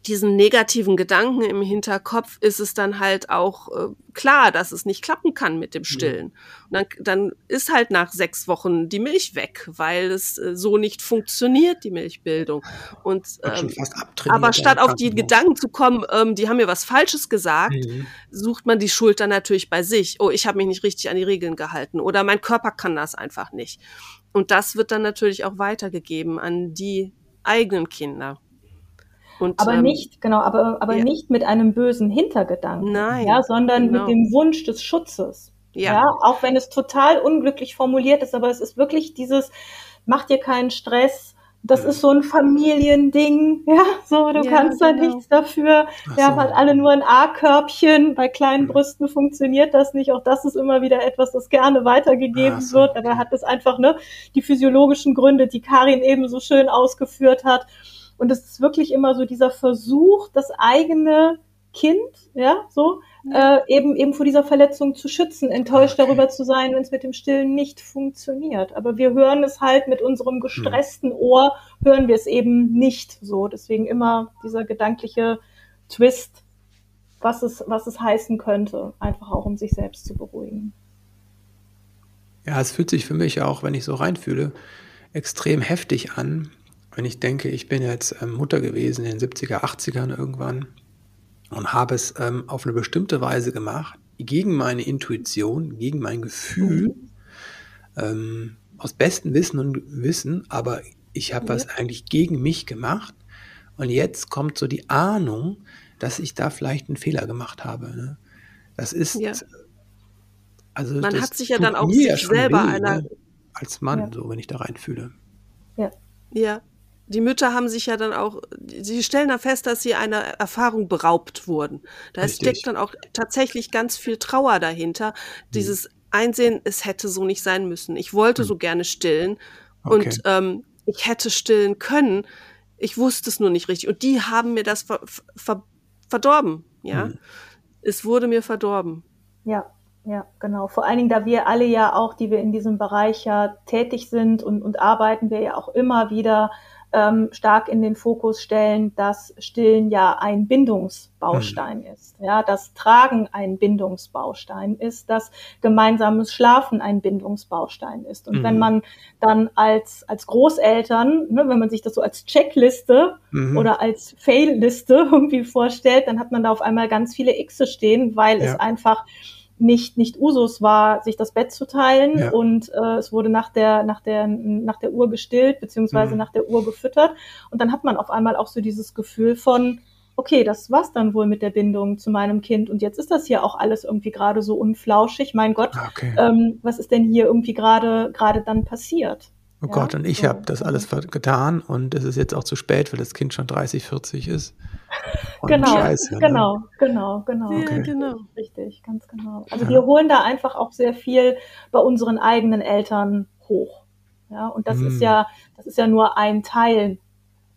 diesen negativen Gedanken im Hinterkopf ist es dann halt auch äh, klar, dass es nicht klappen kann mit dem Stillen. Mhm. Und dann, dann ist halt nach sechs Wochen die Milch weg, weil es äh, so nicht funktioniert, die Milchbildung. Und ähm, aber statt auf die Gedanken zu kommen, ähm, die haben mir was Falsches gesagt, mhm. sucht man die Schuld dann natürlich bei sich. Oh, ich habe mich nicht richtig an die Regeln gehalten oder mein Körper kann das einfach nicht. Und das wird dann natürlich auch weitergegeben an die eigenen Kinder. Und, aber ähm, nicht, genau, aber, aber ja. nicht mit einem bösen Hintergedanken. Nein. Ja, sondern genau. mit dem Wunsch des Schutzes. Ja. ja. Auch wenn es total unglücklich formuliert ist, aber es ist wirklich dieses, mach dir keinen Stress, das ist so ein Familiending, ja, so, du ja, kannst genau. da nichts dafür. Ach ja, so. weil alle nur ein A-Körbchen, bei kleinen Brüsten funktioniert das nicht. Auch das ist immer wieder etwas, das gerne weitergegeben so. wird, aber hat es einfach, ne, die physiologischen Gründe, die Karin eben so schön ausgeführt hat. Und es ist wirklich immer so dieser Versuch, das eigene Kind, ja, so, äh, eben, eben vor dieser Verletzung zu schützen, enttäuscht okay. darüber zu sein, wenn es mit dem Stillen nicht funktioniert. Aber wir hören es halt mit unserem gestressten hm. Ohr, hören wir es eben nicht so. Deswegen immer dieser gedankliche Twist, was es, was es heißen könnte, einfach auch um sich selbst zu beruhigen. Ja, es fühlt sich für mich auch, wenn ich so reinfühle, extrem heftig an, wenn ich denke, ich bin jetzt ähm, Mutter gewesen in den 70er, 80ern irgendwann und habe es ähm, auf eine bestimmte Weise gemacht, gegen meine Intuition, gegen mein Gefühl, ähm, aus bestem Wissen und Wissen, aber ich habe was eigentlich gegen mich gemacht. Und jetzt kommt so die Ahnung, dass ich da vielleicht einen Fehler gemacht habe. Ne? Das ist. Ja. Also Man hat sich ja dann auch sich selber weh, einer. Ne? Als Mann, ja. so wenn ich da reinfühle. Ja. Ja die Mütter haben sich ja dann auch, sie stellen da fest, dass sie einer Erfahrung beraubt wurden. Da Richtig. steckt dann auch tatsächlich ganz viel Trauer dahinter. Hm. Dieses Einsehen, es hätte so nicht sein müssen. Ich wollte hm. so gerne stillen okay. und ähm, ich hätte stillen können. Ich wusste es nur nicht richtig. Und die haben mir das ver ver verdorben. Ja, hm. es wurde mir verdorben. Ja, ja, genau. Vor allen Dingen, da wir alle ja auch, die wir in diesem Bereich ja tätig sind und, und arbeiten, wir ja auch immer wieder ähm, stark in den Fokus stellen, dass Stillen ja ein Bindungsbaustein mhm. ist, ja, dass Tragen ein Bindungsbaustein ist, dass gemeinsames Schlafen ein Bindungsbaustein ist. Und mhm. wenn man dann als, als Großeltern, ne, wenn man sich das so als Checkliste mhm. oder als Fail-Liste irgendwie vorstellt, dann hat man da auf einmal ganz viele Xe stehen, weil ja. es einfach nicht, nicht Usus war, sich das Bett zu teilen ja. und äh, es wurde nach der, nach, der, nach der Uhr gestillt, beziehungsweise mhm. nach der Uhr gefüttert. Und dann hat man auf einmal auch so dieses Gefühl von, okay, das war's dann wohl mit der Bindung zu meinem Kind und jetzt ist das hier auch alles irgendwie gerade so unflauschig. Mein Gott, ah, okay. ähm, was ist denn hier irgendwie gerade gerade dann passiert? Oh ja, Gott, und ich so. habe das alles getan und es ist jetzt auch zu spät, weil das Kind schon 30, 40 ist. Und genau, Scheiße, ne? genau, genau, genau. Ja, okay. genau. Richtig, ganz genau. Also ja. wir holen da einfach auch sehr viel bei unseren eigenen Eltern hoch. Ja, und das hm. ist ja, das ist ja nur ein Teil.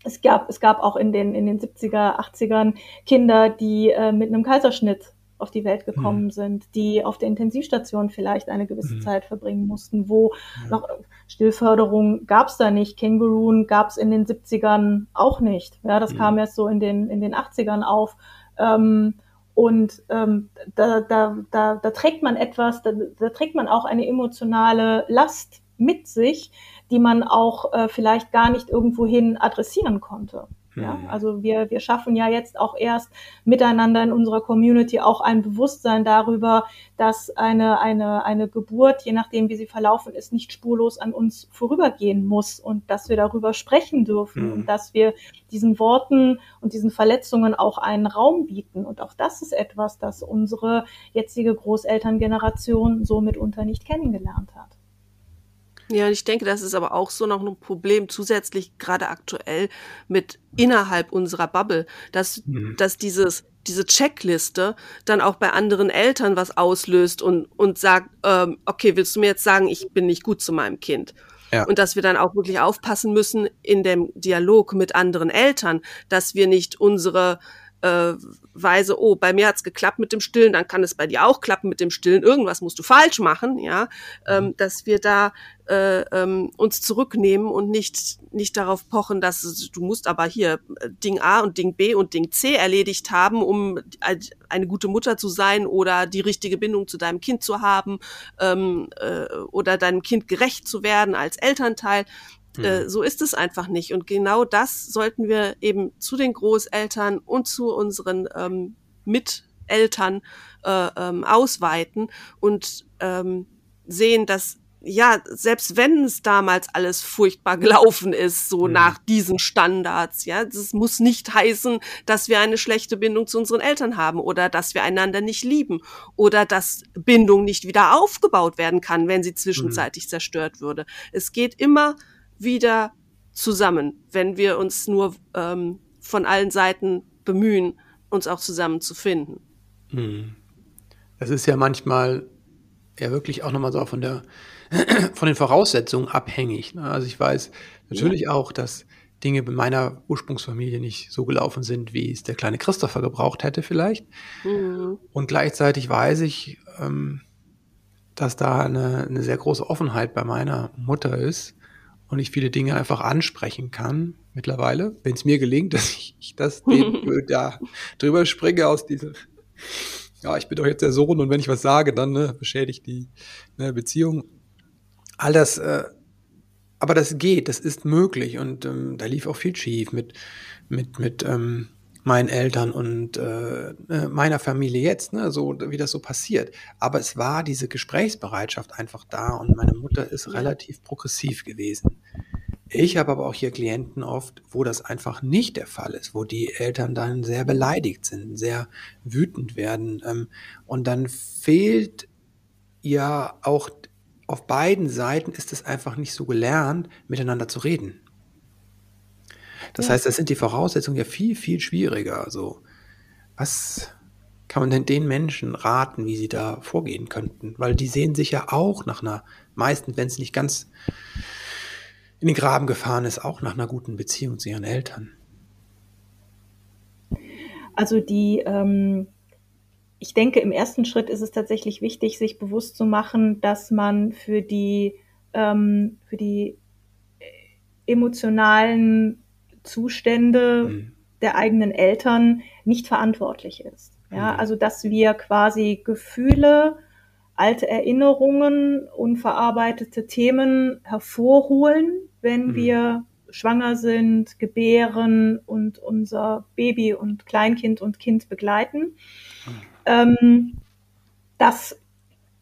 Es gab, es gab auch in den, in den 70er, 80ern Kinder, die äh, mit einem Kaiserschnitt auf die Welt gekommen mhm. sind, die auf der Intensivstation vielleicht eine gewisse mhm. Zeit verbringen mussten, wo ja. noch Stillförderung gab es da nicht, Känguruen gab es in den 70ern auch nicht. Ja, das mhm. kam erst so in den, in den 80ern auf. Ähm, und ähm, da, da, da, da trägt man etwas, da, da trägt man auch eine emotionale Last mit sich, die man auch äh, vielleicht gar nicht irgendwohin adressieren konnte. Ja, mhm. also wir, wir schaffen ja jetzt auch erst miteinander in unserer Community auch ein Bewusstsein darüber, dass eine, eine, eine Geburt, je nachdem wie sie verlaufen ist, nicht spurlos an uns vorübergehen muss und dass wir darüber sprechen dürfen mhm. und dass wir diesen Worten und diesen Verletzungen auch einen Raum bieten. Und auch das ist etwas, das unsere jetzige Großelterngeneration so mitunter nicht kennengelernt hat. Ja, ich denke, das ist aber auch so noch ein Problem zusätzlich gerade aktuell mit innerhalb unserer Bubble, dass, mhm. dass dieses diese Checkliste dann auch bei anderen Eltern was auslöst und, und sagt, ähm, okay, willst du mir jetzt sagen, ich bin nicht gut zu meinem Kind? Ja. Und dass wir dann auch wirklich aufpassen müssen in dem Dialog mit anderen Eltern, dass wir nicht unsere äh, Weise, oh, bei mir hat's geklappt mit dem Stillen, dann kann es bei dir auch klappen mit dem Stillen, irgendwas musst du falsch machen, ja, ähm, mhm. dass wir da äh, ähm, uns zurücknehmen und nicht, nicht darauf pochen, dass du musst aber hier äh, Ding A und Ding B und Ding C erledigt haben, um eine gute Mutter zu sein oder die richtige Bindung zu deinem Kind zu haben ähm, äh, oder deinem Kind gerecht zu werden als Elternteil. Äh, hm. so ist es einfach nicht. Und genau das sollten wir eben zu den Großeltern und zu unseren ähm, Miteltern äh, ähm, ausweiten und ähm, sehen, dass ja, selbst wenn es damals alles furchtbar gelaufen ist, so mhm. nach diesen Standards, ja, das muss nicht heißen, dass wir eine schlechte Bindung zu unseren Eltern haben oder dass wir einander nicht lieben oder dass Bindung nicht wieder aufgebaut werden kann, wenn sie zwischenzeitlich mhm. zerstört würde. Es geht immer wieder zusammen, wenn wir uns nur ähm, von allen Seiten bemühen, uns auch zusammen zu finden. Hm. Das ist ja manchmal ja wirklich auch nochmal so von der von den Voraussetzungen abhängig. Ne? Also ich weiß natürlich ja. auch, dass Dinge bei meiner Ursprungsfamilie nicht so gelaufen sind, wie es der kleine Christopher gebraucht hätte vielleicht. Mhm. Und gleichzeitig weiß ich, ähm, dass da eine, eine sehr große Offenheit bei meiner Mutter ist und ich viele Dinge einfach ansprechen kann mittlerweile, wenn es mir gelingt, dass ich, ich das den, da drüber springe aus diesem, ja, ich bin doch jetzt der Sohn und wenn ich was sage, dann ne, beschädigt die ne, Beziehung. All das, äh, aber das geht, das ist möglich und ähm, da lief auch viel schief mit, mit, mit ähm, meinen Eltern und äh, äh, meiner Familie jetzt, ne, so wie das so passiert. Aber es war diese Gesprächsbereitschaft einfach da und meine Mutter ist relativ progressiv gewesen. Ich habe aber auch hier Klienten oft, wo das einfach nicht der Fall ist, wo die Eltern dann sehr beleidigt sind, sehr wütend werden. Ähm, und dann fehlt ja auch auf beiden Seiten ist es einfach nicht so gelernt, miteinander zu reden. Das ja. heißt, das sind die Voraussetzungen ja viel, viel schwieriger. Also, was kann man denn den Menschen raten, wie sie da vorgehen könnten? Weil die sehen sich ja auch nach einer, meistens, wenn es nicht ganz in den Graben gefahren ist, auch nach einer guten Beziehung zu ihren Eltern. Also die, ähm, ich denke, im ersten Schritt ist es tatsächlich wichtig, sich bewusst zu machen, dass man für die, ähm, für die emotionalen Zustände mhm. der eigenen Eltern nicht verantwortlich ist. Ja, mhm. also dass wir quasi Gefühle, alte Erinnerungen, unverarbeitete Themen hervorholen, wenn mhm. wir schwanger sind, gebären und unser Baby und Kleinkind und Kind begleiten. Ähm, das,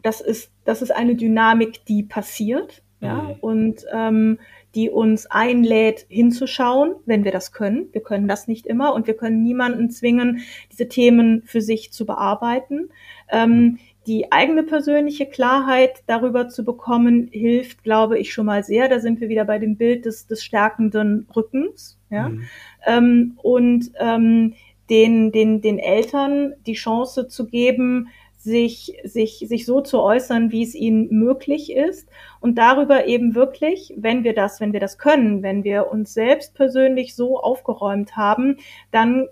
das, ist, das ist eine Dynamik, die passiert ja, mhm. und ähm, die uns einlädt, hinzuschauen, wenn wir das können. Wir können das nicht immer und wir können niemanden zwingen, diese Themen für sich zu bearbeiten. Ähm, die eigene persönliche Klarheit darüber zu bekommen, hilft, glaube ich, schon mal sehr. Da sind wir wieder bei dem Bild des, des stärkenden Rückens. Ja? Mhm. Ähm, und ähm, den, den, den Eltern die Chance zu geben, sich, sich, sich so zu äußern, wie es ihnen möglich ist und darüber eben wirklich, wenn wir das, wenn wir das können, wenn wir uns selbst persönlich so aufgeräumt haben, dann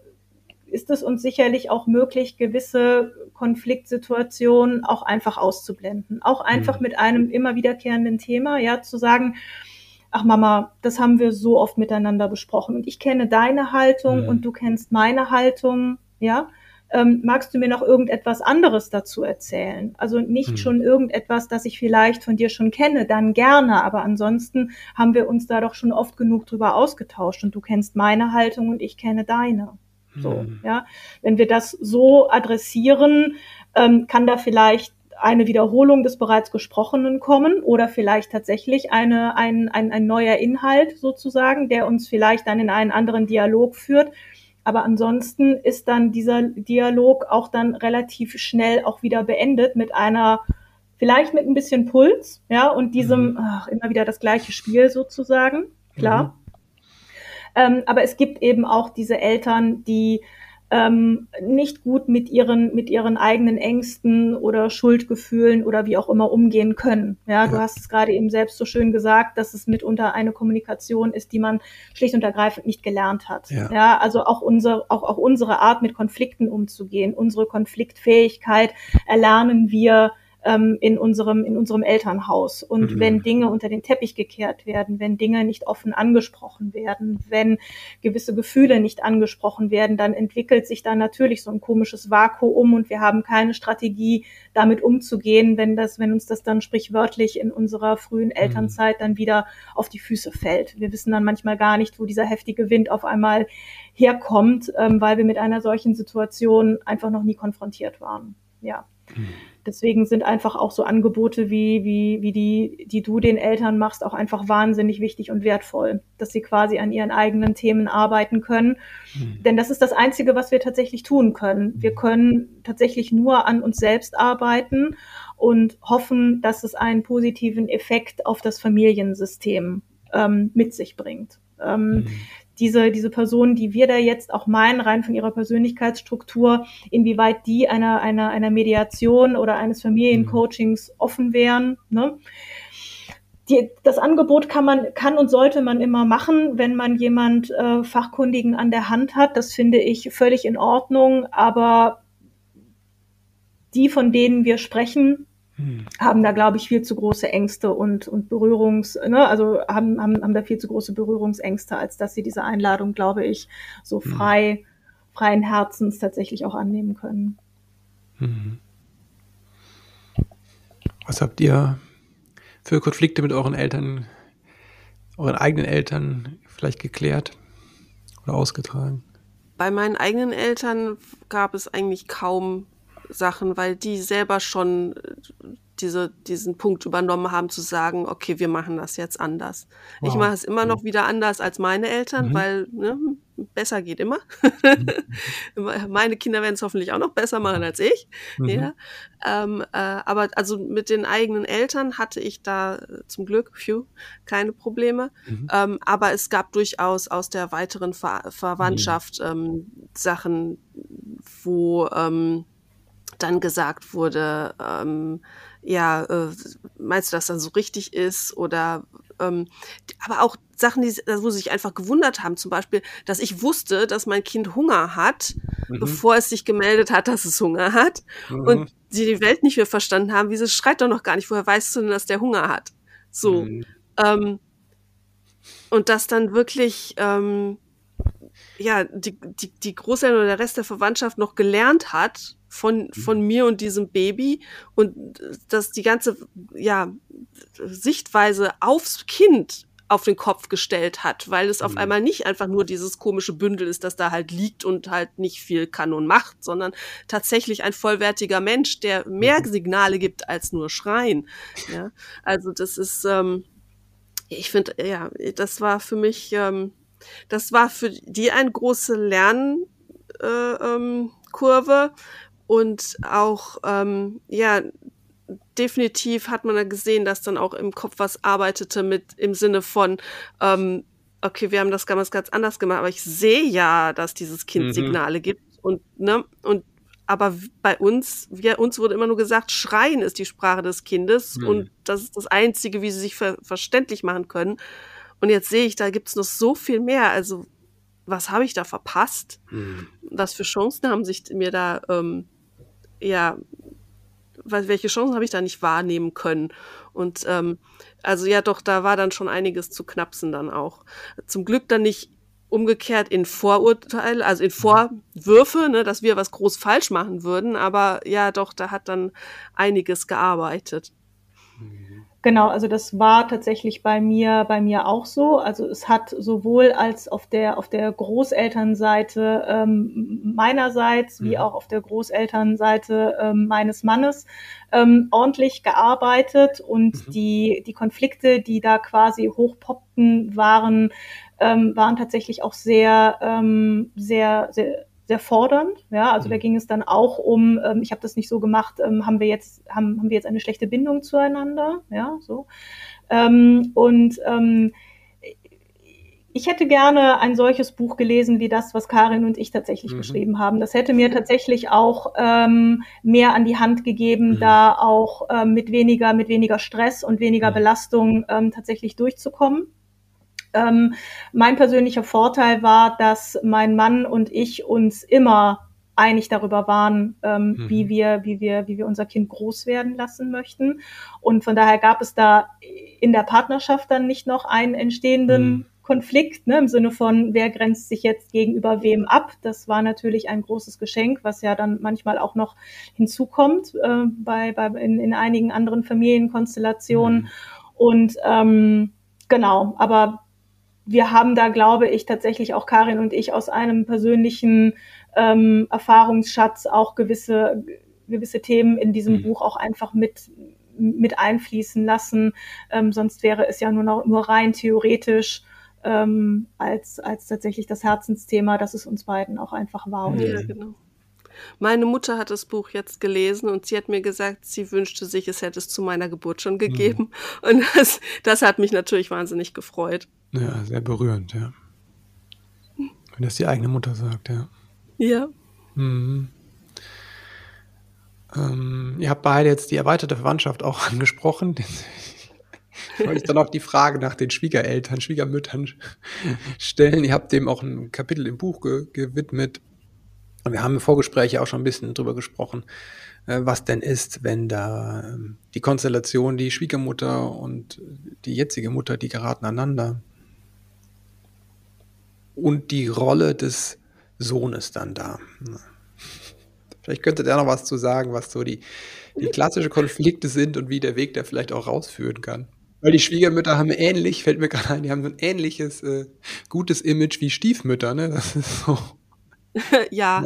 ist es uns sicherlich auch möglich, gewisse Konfliktsituationen auch einfach auszublenden. Auch einfach mhm. mit einem immer wiederkehrenden Thema, ja, zu sagen, ach Mama, das haben wir so oft miteinander besprochen und ich kenne deine Haltung mhm. und du kennst meine Haltung, ja. Ähm, magst du mir noch irgendetwas anderes dazu erzählen? Also nicht mhm. schon irgendetwas, das ich vielleicht von dir schon kenne, dann gerne, aber ansonsten haben wir uns da doch schon oft genug drüber ausgetauscht und du kennst meine Haltung und ich kenne deine. So, mhm. ja. Wenn wir das so adressieren, ähm, kann da vielleicht eine Wiederholung des bereits Gesprochenen kommen oder vielleicht tatsächlich eine, ein, ein, ein neuer Inhalt sozusagen, der uns vielleicht dann in einen anderen Dialog führt. Aber ansonsten ist dann dieser Dialog auch dann relativ schnell auch wieder beendet mit einer, vielleicht mit ein bisschen Puls, ja, und diesem, mhm. ach, immer wieder das gleiche Spiel sozusagen, klar. Mhm. Ähm, aber es gibt eben auch diese Eltern, die ähm, nicht gut mit ihren, mit ihren eigenen Ängsten oder Schuldgefühlen oder wie auch immer umgehen können. Ja, du hast es gerade eben selbst so schön gesagt, dass es mitunter eine Kommunikation ist, die man schlicht und ergreifend nicht gelernt hat. Ja, ja also auch unsere, auch, auch unsere Art, mit Konflikten umzugehen, unsere Konfliktfähigkeit erlernen wir ähm, in, unserem, in unserem Elternhaus. Und mhm. wenn Dinge unter den Teppich gekehrt werden, wenn Dinge nicht offen angesprochen werden, wenn gewisse Gefühle nicht angesprochen werden, dann entwickelt sich da natürlich so ein komisches Vakuum und wir haben keine Strategie, damit umzugehen, wenn das, wenn uns das dann sprichwörtlich in unserer frühen mhm. Elternzeit dann wieder auf die Füße fällt. Wir wissen dann manchmal gar nicht, wo dieser heftige Wind auf einmal herkommt, ähm, weil wir mit einer solchen Situation einfach noch nie konfrontiert waren. Ja. Mhm. Deswegen sind einfach auch so Angebote wie, wie, wie die, die du den Eltern machst, auch einfach wahnsinnig wichtig und wertvoll, dass sie quasi an ihren eigenen Themen arbeiten können. Mhm. Denn das ist das Einzige, was wir tatsächlich tun können. Wir können tatsächlich nur an uns selbst arbeiten und hoffen, dass es einen positiven Effekt auf das Familiensystem ähm, mit sich bringt. Ähm, mhm diese, diese Personen, die wir da jetzt auch meinen, rein von ihrer Persönlichkeitsstruktur, inwieweit die einer, einer, einer Mediation oder eines Familiencoachings mhm. offen wären. Ne? Die, das Angebot kann man, kann und sollte man immer machen, wenn man jemand äh, Fachkundigen an der Hand hat. Das finde ich völlig in Ordnung, aber die, von denen wir sprechen, hm. haben da, glaube ich, viel zu große Ängste und, und Berührungs, ne, also haben, haben, haben da viel zu große Berührungsängste, als dass sie diese Einladung, glaube ich, so hm. frei, freien Herzens tatsächlich auch annehmen können. Mhm. Was habt ihr für Konflikte mit euren Eltern, euren eigenen Eltern vielleicht geklärt oder ausgetragen? Bei meinen eigenen Eltern gab es eigentlich kaum Sachen, weil die selber schon äh, diese, diesen Punkt übernommen haben, zu sagen, okay, wir machen das jetzt anders. Wow. Ich mache es immer noch wieder anders als meine Eltern, mhm. weil ne, besser geht immer. Mhm. meine Kinder werden es hoffentlich auch noch besser machen als ich. Mhm. Ja. Ähm, äh, aber also mit den eigenen Eltern hatte ich da äh, zum Glück, phew, keine Probleme. Mhm. Ähm, aber es gab durchaus aus der weiteren Ver Verwandtschaft mhm. ähm, Sachen, wo ähm, dann gesagt wurde, ähm, ja, äh, meinst du, dass das so richtig ist? Oder ähm, aber auch Sachen, die, wo sie sich einfach gewundert haben, zum Beispiel, dass ich wusste, dass mein Kind Hunger hat, mhm. bevor es sich gemeldet hat, dass es Hunger hat. Mhm. Und sie die Welt nicht mehr verstanden haben, wieso schreit doch noch gar nicht, woher weißt du denn, dass der Hunger hat? So. Mhm. Ähm, und das dann wirklich ähm, ja, die, die, die Großeltern oder der Rest der Verwandtschaft noch gelernt hat von, mhm. von mir und diesem Baby und dass die ganze, ja, Sichtweise aufs Kind auf den Kopf gestellt hat, weil es auf mhm. einmal nicht einfach nur dieses komische Bündel ist, das da halt liegt und halt nicht viel kann und macht, sondern tatsächlich ein vollwertiger Mensch, der mehr mhm. Signale gibt als nur Schreien. Ja, also das ist, ähm, ich finde, ja, das war für mich, ähm, das war für die eine große Lernkurve äh, ähm, und auch, ähm, ja, definitiv hat man da gesehen, dass dann auch im Kopf was arbeitete mit im Sinne von, ähm, okay, wir haben das damals ganz anders gemacht, aber ich sehe ja, dass dieses Kind mhm. Signale gibt und ne und aber bei uns, wir, uns wurde immer nur gesagt, Schreien ist die Sprache des Kindes mhm. und das ist das Einzige, wie sie sich ver verständlich machen können. Und jetzt sehe ich, da gibt's noch so viel mehr. Also was habe ich da verpasst? Mhm. Was für Chancen haben sich mir da ähm, ja welche Chancen habe ich da nicht wahrnehmen können? Und ähm, also ja, doch, da war dann schon einiges zu knapsen dann auch. Zum Glück dann nicht umgekehrt in Vorurteile, also in. Vorwürfe, ne, dass wir was groß falsch machen würden, aber ja, doch, da hat dann einiges gearbeitet. Genau, also das war tatsächlich bei mir, bei mir auch so. Also es hat sowohl als auf der, auf der Großelternseite ähm, meinerseits wie mhm. auch auf der Großelternseite ähm, meines Mannes ähm, ordentlich gearbeitet und mhm. die, die Konflikte, die da quasi hochpoppten, waren, ähm, waren tatsächlich auch sehr, ähm, sehr, sehr sehr fordernd. Ja, also mhm. da ging es dann auch um, ähm, ich habe das nicht so gemacht, ähm, haben wir jetzt, haben, haben wir jetzt eine schlechte Bindung zueinander, ja, so. Ähm, und ähm, ich hätte gerne ein solches Buch gelesen wie das, was Karin und ich tatsächlich mhm. geschrieben haben. Das hätte mir tatsächlich auch ähm, mehr an die Hand gegeben, mhm. da auch ähm, mit weniger, mit weniger Stress und weniger mhm. Belastung ähm, tatsächlich durchzukommen. Ähm, mein persönlicher Vorteil war, dass mein Mann und ich uns immer einig darüber waren, ähm, mhm. wie wir, wie wir, wie wir unser Kind groß werden lassen möchten. Und von daher gab es da in der Partnerschaft dann nicht noch einen entstehenden mhm. Konflikt, ne, im Sinne von, wer grenzt sich jetzt gegenüber wem ab. Das war natürlich ein großes Geschenk, was ja dann manchmal auch noch hinzukommt äh, bei, bei in, in einigen anderen Familienkonstellationen. Mhm. Und ähm, genau, aber wir haben da, glaube ich, tatsächlich auch Karin und ich aus einem persönlichen ähm, Erfahrungsschatz auch gewisse, gewisse Themen in diesem mhm. Buch auch einfach mit, mit einfließen lassen. Ähm, sonst wäre es ja nur, noch, nur rein theoretisch ähm, als, als tatsächlich das Herzensthema, dass es uns beiden auch einfach war. Ja, genau. Meine Mutter hat das Buch jetzt gelesen und sie hat mir gesagt, sie wünschte sich, es hätte es zu meiner Geburt schon gegeben. Mhm. Und das, das hat mich natürlich wahnsinnig gefreut. Ja, sehr berührend, ja. Wenn das die eigene Mutter sagt, ja. Ja. Mhm. Ähm, ihr habt beide jetzt die erweiterte Verwandtschaft auch angesprochen. Ich wollte dann auch die Frage nach den Schwiegereltern, Schwiegermüttern stellen. Ihr habt dem auch ein Kapitel im Buch ge gewidmet. Und wir haben im Vorgespräch auch schon ein bisschen drüber gesprochen, äh, was denn ist, wenn da ähm, die Konstellation, die Schwiegermutter und die jetzige Mutter, die geraten aneinander. Und die Rolle des Sohnes dann da. Vielleicht könnte der noch was zu sagen, was so die, die klassischen Konflikte sind und wie der Weg da vielleicht auch rausführen kann. Weil die Schwiegermütter haben ähnlich, fällt mir gerade ein, die haben so ein ähnliches äh, gutes Image wie Stiefmütter, ne? Das ist so. ja,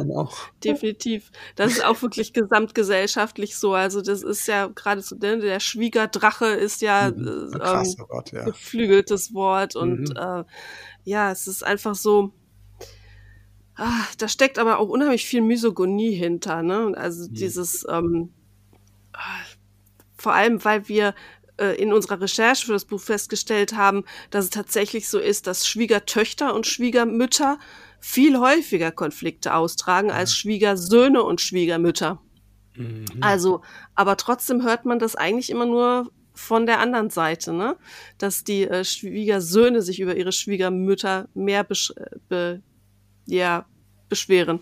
definitiv. Das ist auch wirklich gesamtgesellschaftlich so. Also das ist ja gerade so, ne, der Schwiegerdrache ist ja, mhm. äh, Krass, ähm, Gott, ja. geflügeltes Wort und mhm. äh, ja, es ist einfach so. Ah, da steckt aber auch unheimlich viel Misogonie hinter, ne? Also mhm. dieses, ähm, ah, vor allem, weil wir äh, in unserer Recherche für das Buch festgestellt haben, dass es tatsächlich so ist, dass Schwiegertöchter und Schwiegermütter viel häufiger Konflikte austragen als Schwiegersöhne und Schwiegermütter. Mhm. Also, aber trotzdem hört man das eigentlich immer nur von der anderen Seite, ne? Dass die äh, Schwiegersöhne sich über ihre Schwiegermütter mehr besch be ja, beschweren.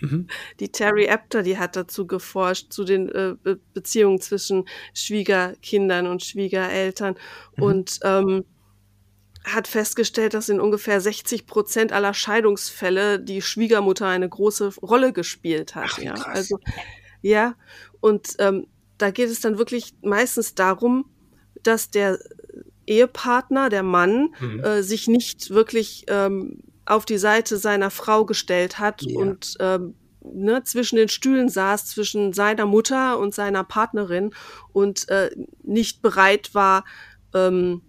Mhm. Die Terry Apter, die hat dazu geforscht, zu den äh, Be Beziehungen zwischen Schwiegerkindern und Schwiegereltern. Mhm. Und ähm, hat festgestellt, dass in ungefähr 60 Prozent aller Scheidungsfälle die Schwiegermutter eine große Rolle gespielt hat. Ach, ja, krass. also ja, und ähm, da geht es dann wirklich meistens darum, dass der Ehepartner, der Mann, mhm. äh, sich nicht wirklich ähm, auf die Seite seiner Frau gestellt hat ja. und ähm, ne, zwischen den Stühlen saß, zwischen seiner Mutter und seiner Partnerin und äh, nicht bereit war, ähm,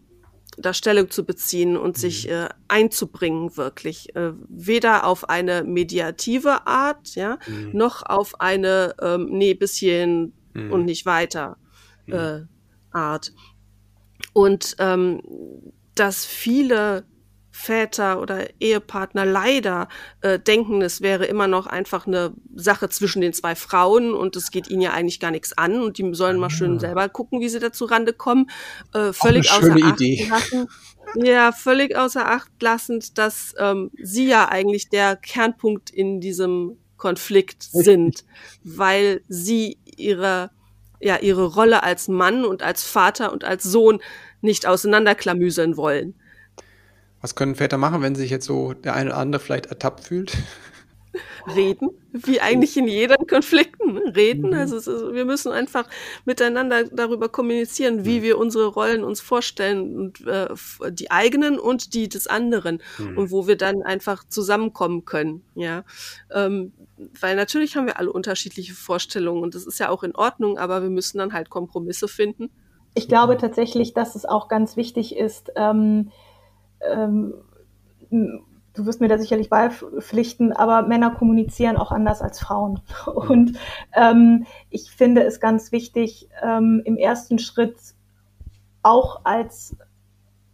da Stellung zu beziehen und mhm. sich äh, einzubringen, wirklich. Äh, weder auf eine mediative Art, ja, mhm. noch auf eine ähm, nee, bisschen mhm. und nicht weiter mhm. äh, Art. Und ähm, dass viele Väter oder Ehepartner leider äh, denken, es wäre immer noch einfach eine Sache zwischen den zwei Frauen und es geht ihnen ja eigentlich gar nichts an und die sollen mal schön ah. selber gucken, wie sie dazu Rande kommen. Äh, völlig außer Acht Idee. lassen. Ja, völlig außer Acht lassend, dass ähm, sie ja eigentlich der Kernpunkt in diesem Konflikt sind, weil sie ihre ja ihre Rolle als Mann und als Vater und als Sohn nicht auseinanderklamüseln wollen. Was können Väter machen, wenn sich jetzt so der eine oder andere vielleicht ertappt fühlt? Reden, wie eigentlich in jedem Konflikten. Ne? Reden, mhm. also ist, wir müssen einfach miteinander darüber kommunizieren, wie mhm. wir unsere Rollen uns vorstellen, und, äh, die eigenen und die des anderen mhm. und wo wir dann einfach zusammenkommen können. Ja, ähm, weil natürlich haben wir alle unterschiedliche Vorstellungen und das ist ja auch in Ordnung, aber wir müssen dann halt Kompromisse finden. Ich glaube tatsächlich, dass es auch ganz wichtig ist. Ähm, ähm, du wirst mir da sicherlich beipflichten, aber Männer kommunizieren auch anders als Frauen. Und ähm, ich finde es ganz wichtig, ähm, im ersten Schritt auch als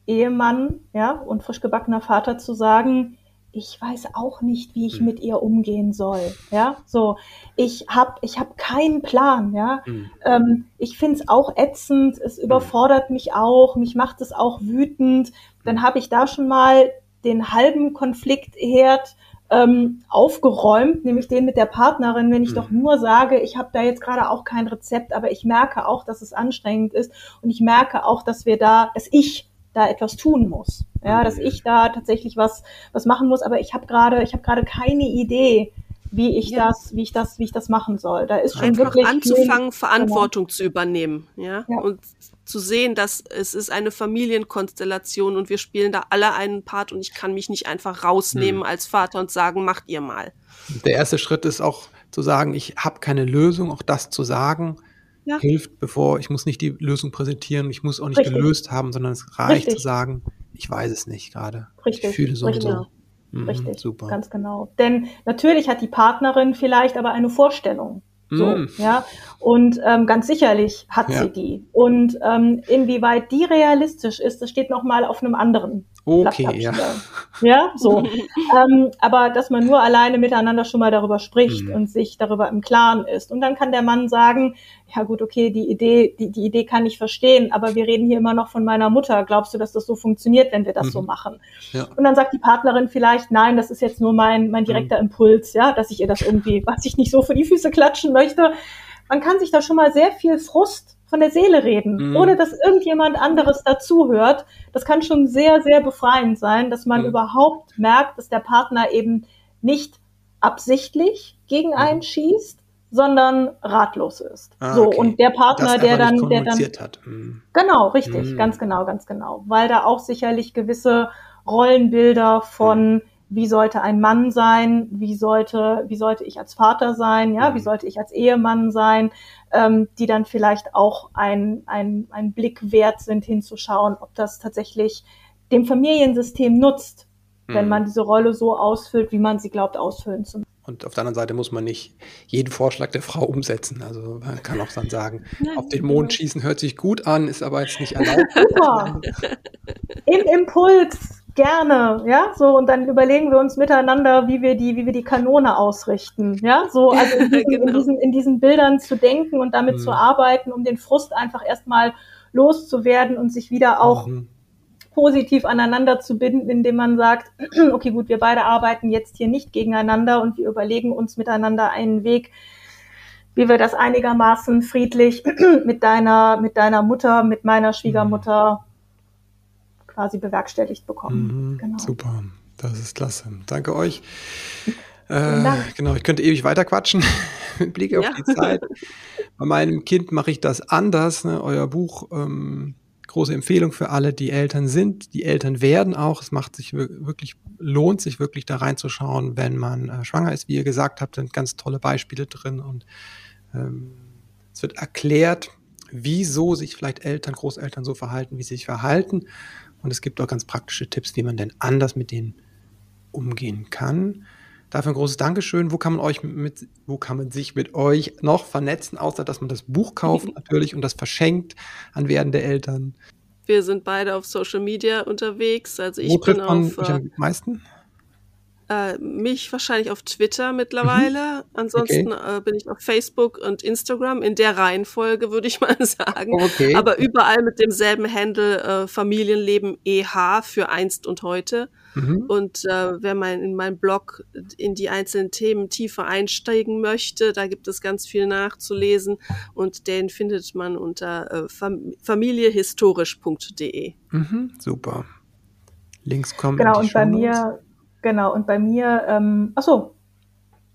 Ehemann ja, und frisch gebackener Vater zu sagen, ich weiß auch nicht, wie ich mhm. mit ihr umgehen soll. Ja, so ich habe ich hab keinen Plan. Ja, mhm. ähm, ich finde es auch ätzend. Es hm. überfordert mich auch. Mich macht es auch wütend. Dann habe ich da schon mal den halben Konfliktherd ähm, aufgeräumt, nämlich den mit der Partnerin, wenn ich mhm. doch nur sage, ich habe da jetzt gerade auch kein Rezept, aber ich merke auch, dass es anstrengend ist und ich merke auch, dass wir da, dass ich da etwas tun muss. Ja, dass ich da tatsächlich was, was machen muss, aber ich habe gerade, ich habe gerade keine Idee, wie ich ja. das, wie ich das, wie ich das machen soll. Da ist schon Einfach wirklich anzufangen, viel, Verantwortung genau. zu übernehmen, ja? ja? und zu sehen, dass es ist eine Familienkonstellation und wir spielen da alle einen Part und ich kann mich nicht einfach rausnehmen hm. als Vater und sagen, macht ihr mal. Der erste Schritt ist auch zu sagen, ich habe keine Lösung, auch das zu sagen ja. hilft, bevor ich muss nicht die Lösung präsentieren, ich muss auch nicht Richtig. gelöst haben, sondern es reicht Richtig. zu sagen, ich weiß es nicht gerade. Ich fühle so Richtig. und so. Mhm, Richtig, super. ganz genau. Denn natürlich hat die Partnerin vielleicht aber eine Vorstellung. So, mm. ja. Und ähm, ganz sicherlich hat ja. sie die. Und ähm, inwieweit die realistisch ist, das steht nochmal auf einem anderen Okay, ja. Ja, so. ähm, aber dass man nur alleine miteinander schon mal darüber spricht mhm. und sich darüber im Klaren ist. Und dann kann der Mann sagen, ja gut, okay, die Idee, die, die Idee kann ich verstehen, aber wir reden hier immer noch von meiner Mutter. Glaubst du, dass das so funktioniert, wenn wir das mhm. so machen? Ja. Und dann sagt die Partnerin vielleicht, nein, das ist jetzt nur mein, mein direkter mhm. Impuls, ja, dass ich ihr das irgendwie, was ich nicht so für die Füße klatschen möchte. Man kann sich da schon mal sehr viel Frust von der Seele reden, mhm. ohne dass irgendjemand anderes dazuhört. Das kann schon sehr, sehr befreiend sein, dass man mhm. überhaupt merkt, dass der Partner eben nicht absichtlich gegen mhm. einen schießt, sondern ratlos ist. Ah, so okay. und der Partner, der dann, der dann, hat. Mhm. genau, richtig, mhm. ganz genau, ganz genau, weil da auch sicherlich gewisse Rollenbilder von mhm wie sollte ein Mann sein, wie sollte, wie sollte ich als Vater sein, ja, wie sollte ich als Ehemann sein, ähm, die dann vielleicht auch ein, ein, ein Blick wert sind, hinzuschauen, ob das tatsächlich dem Familiensystem nutzt, mhm. wenn man diese Rolle so ausfüllt, wie man sie glaubt, ausfüllen zu müssen. Und auf der anderen Seite muss man nicht jeden Vorschlag der Frau umsetzen. Also man kann auch dann sagen, auf den Mond schießen hört sich gut an, ist aber jetzt nicht erlaubt. Super. Im Impuls Gerne, ja, so und dann überlegen wir uns miteinander, wie wir die, wie wir die Kanone ausrichten, ja, so also in diesen, genau. in diesen, in diesen Bildern zu denken und damit mhm. zu arbeiten, um den Frust einfach erstmal loszuwerden und sich wieder auch mhm. positiv aneinander zu binden, indem man sagt, okay, gut, wir beide arbeiten jetzt hier nicht gegeneinander und wir überlegen uns miteinander einen Weg, wie wir das einigermaßen friedlich mit deiner, mit deiner Mutter, mit meiner Schwiegermutter quasi bewerkstelligt bekommen. Mhm, genau. Super, das ist klasse. Danke euch. Äh, genau, ich könnte ewig weiter quatschen mit Blick auf ja. die Zeit. Bei meinem Kind mache ich das anders. Ne? Euer Buch, ähm, große Empfehlung für alle, die Eltern sind, die Eltern werden auch. Es macht sich wirklich, lohnt sich wirklich da reinzuschauen, wenn man äh, schwanger ist. Wie ihr gesagt habt, sind ganz tolle Beispiele drin und ähm, es wird erklärt, wieso sich vielleicht Eltern, Großeltern so verhalten, wie sie sich verhalten. Und es gibt auch ganz praktische Tipps, wie man denn anders mit denen umgehen kann. Dafür ein großes Dankeschön. Wo kann man euch mit, wo kann man sich mit euch noch vernetzen, außer dass man das Buch kauft natürlich und das verschenkt an werdende Eltern? Wir sind beide auf Social Media unterwegs. Also ich wo bin auf. Äh, am meisten? Äh, mich wahrscheinlich auf Twitter mittlerweile. Mhm. Ansonsten okay. äh, bin ich auf Facebook und Instagram in der Reihenfolge, würde ich mal sagen. Okay. Aber überall mit demselben Handle äh, Familienleben EH für einst und heute. Mhm. Und äh, wer mein, in meinem Blog in die einzelnen Themen tiefer einsteigen möchte, da gibt es ganz viel nachzulesen und den findet man unter äh, fam familiehistorisch.de. Mhm, super. Links kommen. Genau, und bei mir Genau, und bei mir, ähm, ach so.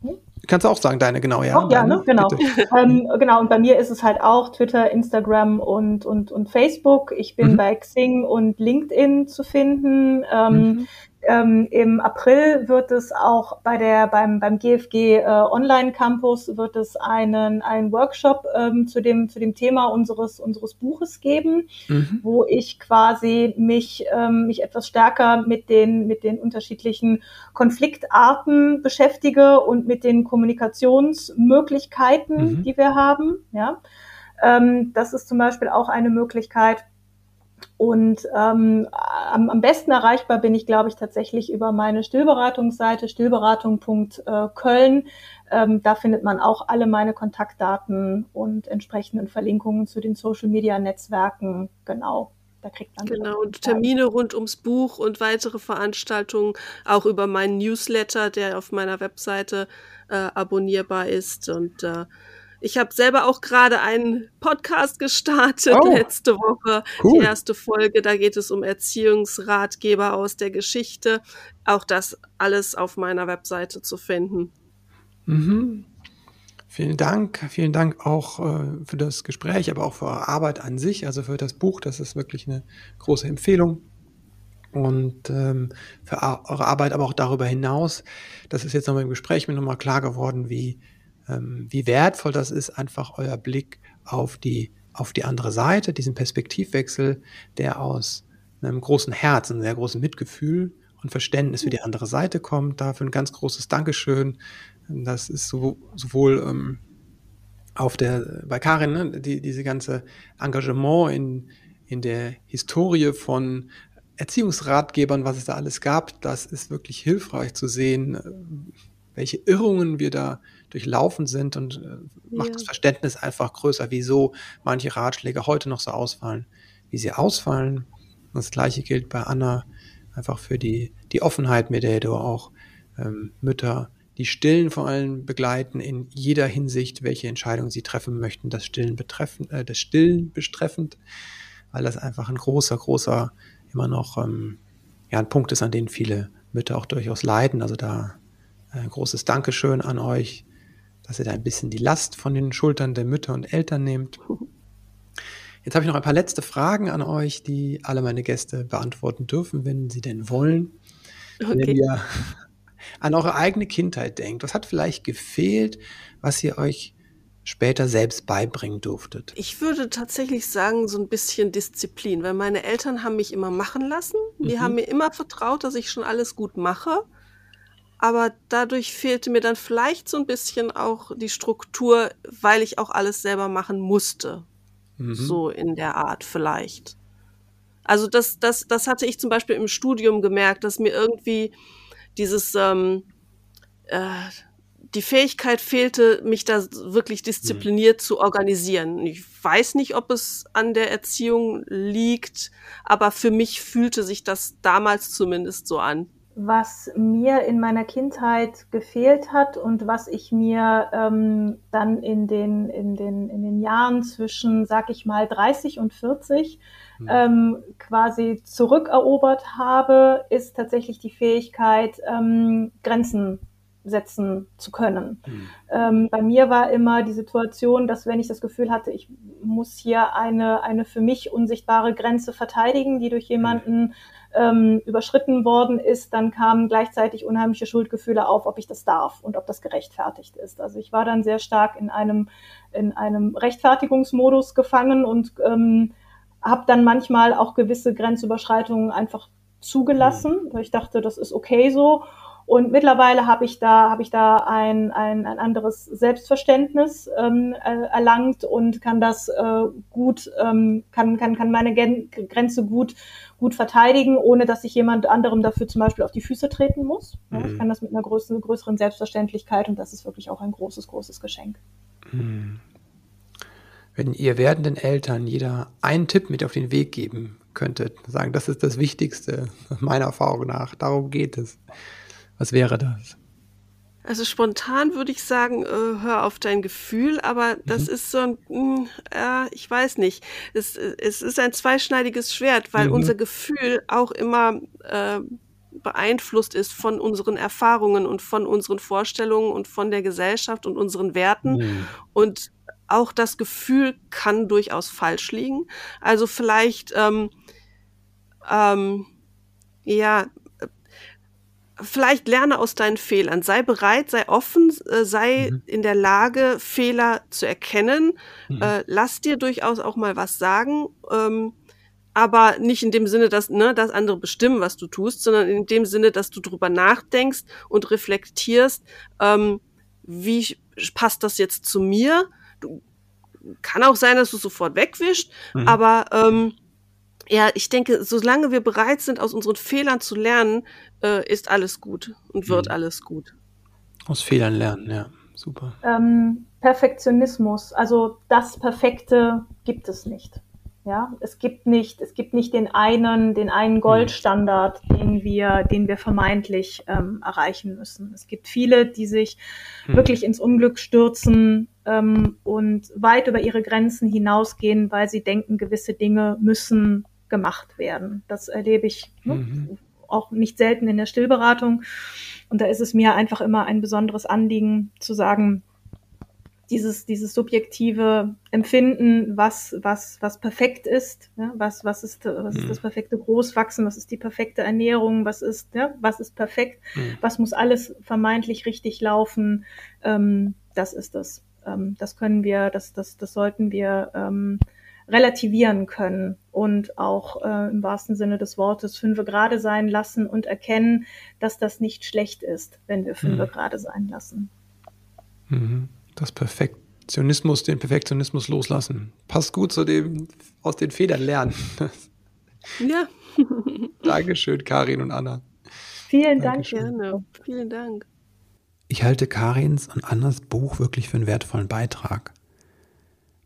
Hm? Kannst du auch sagen, deine, genau, ja. Auch, ja, ne? genau. ähm, genau, und bei mir ist es halt auch Twitter, Instagram und, und, und Facebook. Ich bin mhm. bei Xing und LinkedIn zu finden. Ähm, mhm. Ähm, Im April wird es auch bei der beim beim GFG äh, Online Campus wird es einen einen Workshop ähm, zu dem zu dem Thema unseres unseres Buches geben, mhm. wo ich quasi mich ähm, mich etwas stärker mit den mit den unterschiedlichen Konfliktarten beschäftige und mit den Kommunikationsmöglichkeiten, mhm. die wir haben. Ja, ähm, das ist zum Beispiel auch eine Möglichkeit und ähm, am, am besten erreichbar bin ich, glaube ich, tatsächlich über meine Stillberatungsseite stillberatung.köln. Ähm, da findet man auch alle meine Kontaktdaten und entsprechenden Verlinkungen zu den Social-Media-Netzwerken. Genau. Da kriegt man genau und Termine rund ums Buch und weitere Veranstaltungen auch über meinen Newsletter, der auf meiner Webseite äh, abonnierbar ist und äh, ich habe selber auch gerade einen Podcast gestartet oh, letzte Woche. Cool. Die erste Folge, da geht es um Erziehungsratgeber aus der Geschichte. Auch das alles auf meiner Webseite zu finden. Mhm. Vielen Dank. Vielen Dank auch äh, für das Gespräch, aber auch für eure Arbeit an sich, also für das Buch. Das ist wirklich eine große Empfehlung. Und ähm, für eure Arbeit, aber auch darüber hinaus. Das ist jetzt nochmal im Gespräch mir nochmal klar geworden, wie ähm, wie wertvoll das ist, einfach euer Blick auf die, auf die andere Seite, diesen Perspektivwechsel, der aus einem großen Herz, einem sehr großen Mitgefühl und Verständnis für die andere Seite kommt. Dafür ein ganz großes Dankeschön. Das ist so, sowohl ähm, auf der, bei Karin, ne, die, diese ganze Engagement in, in der Historie von Erziehungsratgebern, was es da alles gab, das ist wirklich hilfreich zu sehen, äh, welche Irrungen wir da durchlaufen sind und äh, macht ja. das Verständnis einfach größer, wieso manche Ratschläge heute noch so ausfallen, wie sie ausfallen. Das gleiche gilt bei Anna, einfach für die, die Offenheit, mit der du auch ähm, Mütter, die Stillen vor allem begleiten, in jeder Hinsicht, welche Entscheidungen sie treffen möchten, das Stillen betreffend, äh, das Stillen betreffend, weil das einfach ein großer, großer, immer noch ähm, ja, ein Punkt ist, an den viele Mütter auch durchaus leiden. Also da ein äh, großes Dankeschön an euch, dass ihr da ein bisschen die Last von den Schultern der Mütter und Eltern nehmt. Jetzt habe ich noch ein paar letzte Fragen an euch, die alle meine Gäste beantworten dürfen, wenn sie denn wollen. Okay. Wenn ihr an eure eigene Kindheit denkt, was hat vielleicht gefehlt, was ihr euch später selbst beibringen durftet? Ich würde tatsächlich sagen, so ein bisschen Disziplin, weil meine Eltern haben mich immer machen lassen. Die mhm. haben mir immer vertraut, dass ich schon alles gut mache aber dadurch fehlte mir dann vielleicht so ein bisschen auch die Struktur, weil ich auch alles selber machen musste. Mhm. So in der Art vielleicht. Also das, das, das hatte ich zum Beispiel im Studium gemerkt, dass mir irgendwie dieses, ähm, äh, die Fähigkeit fehlte, mich da wirklich diszipliniert mhm. zu organisieren. Ich weiß nicht, ob es an der Erziehung liegt, aber für mich fühlte sich das damals zumindest so an. Was mir in meiner Kindheit gefehlt hat und was ich mir ähm, dann in den, in, den, in den Jahren zwischen, sag ich mal, 30 und 40 mhm. ähm, quasi zurückerobert habe, ist tatsächlich die Fähigkeit, ähm, Grenzen setzen zu können. Mhm. Ähm, bei mir war immer die Situation, dass wenn ich das Gefühl hatte, ich muss hier eine, eine für mich unsichtbare Grenze verteidigen, die durch jemanden ähm, überschritten worden ist, dann kamen gleichzeitig unheimliche Schuldgefühle auf, ob ich das darf und ob das gerechtfertigt ist. Also ich war dann sehr stark in einem, in einem Rechtfertigungsmodus gefangen und ähm, habe dann manchmal auch gewisse Grenzüberschreitungen einfach zugelassen, mhm. weil ich dachte, das ist okay so. Und mittlerweile habe ich da, habe ich da ein, ein, ein anderes Selbstverständnis ähm, äh, erlangt und kann das äh, gut, ähm, kann, kann, kann meine Gen Grenze gut, gut verteidigen, ohne dass ich jemand anderem dafür zum Beispiel auf die Füße treten muss. Mhm. Ich kann das mit einer größeren, größeren Selbstverständlichkeit und das ist wirklich auch ein großes, großes Geschenk. Mhm. Wenn ihr werdenden Eltern jeder einen Tipp mit auf den Weg geben könntet, sagen, das ist das Wichtigste, meiner Erfahrung nach, darum geht es was wäre das? Also spontan würde ich sagen, äh, hör auf dein Gefühl, aber das mhm. ist so ein, mh, äh, ich weiß nicht, es, es ist ein zweischneidiges Schwert, weil mhm. unser Gefühl auch immer äh, beeinflusst ist von unseren Erfahrungen und von unseren Vorstellungen und von der Gesellschaft und unseren Werten. Mhm. Und auch das Gefühl kann durchaus falsch liegen. Also vielleicht, ähm, ähm, ja, vielleicht lerne aus deinen Fehlern. Sei bereit, sei offen, äh, sei mhm. in der Lage, Fehler zu erkennen. Mhm. Äh, lass dir durchaus auch mal was sagen. Ähm, aber nicht in dem Sinne, dass, ne, dass andere bestimmen, was du tust, sondern in dem Sinne, dass du drüber nachdenkst und reflektierst, ähm, wie passt das jetzt zu mir? Du, kann auch sein, dass du sofort wegwischst, mhm. aber ähm, ja, ich denke, solange wir bereit sind, aus unseren Fehlern zu lernen, äh, ist alles gut und wird mhm. alles gut. Aus Fehlern lernen, ja, super. Ähm, Perfektionismus, also das Perfekte gibt es nicht. Ja, es gibt nicht, es gibt nicht den einen, den einen mhm. Goldstandard, den wir, den wir vermeintlich ähm, erreichen müssen. Es gibt viele, die sich hm. wirklich ins Unglück stürzen ähm, und weit über ihre Grenzen hinausgehen, weil sie denken, gewisse Dinge müssen gemacht werden. Das erlebe ich ne, mhm. auch nicht selten in der Stillberatung. Und da ist es mir einfach immer ein besonderes Anliegen zu sagen, dieses, dieses subjektive Empfinden, was, was, was perfekt ist, ja, was, was ist, was ist mhm. das perfekte Großwachsen, was ist die perfekte Ernährung, was ist, ja, was ist perfekt, mhm. was muss alles vermeintlich richtig laufen, ähm, das ist das. Ähm, das können wir, das, das, das sollten wir ähm, relativieren können und auch äh, im wahrsten Sinne des Wortes fünfe gerade sein lassen und erkennen, dass das nicht schlecht ist, wenn wir fünfe mhm. gerade sein lassen. Mhm. Das Perfektionismus, den Perfektionismus loslassen. Passt gut zu dem aus den Federn lernen. Ja. Dankeschön, Karin und Anna. Vielen Dank. Gerne. Vielen Dank. Ich halte Karins und Annas Buch wirklich für einen wertvollen Beitrag.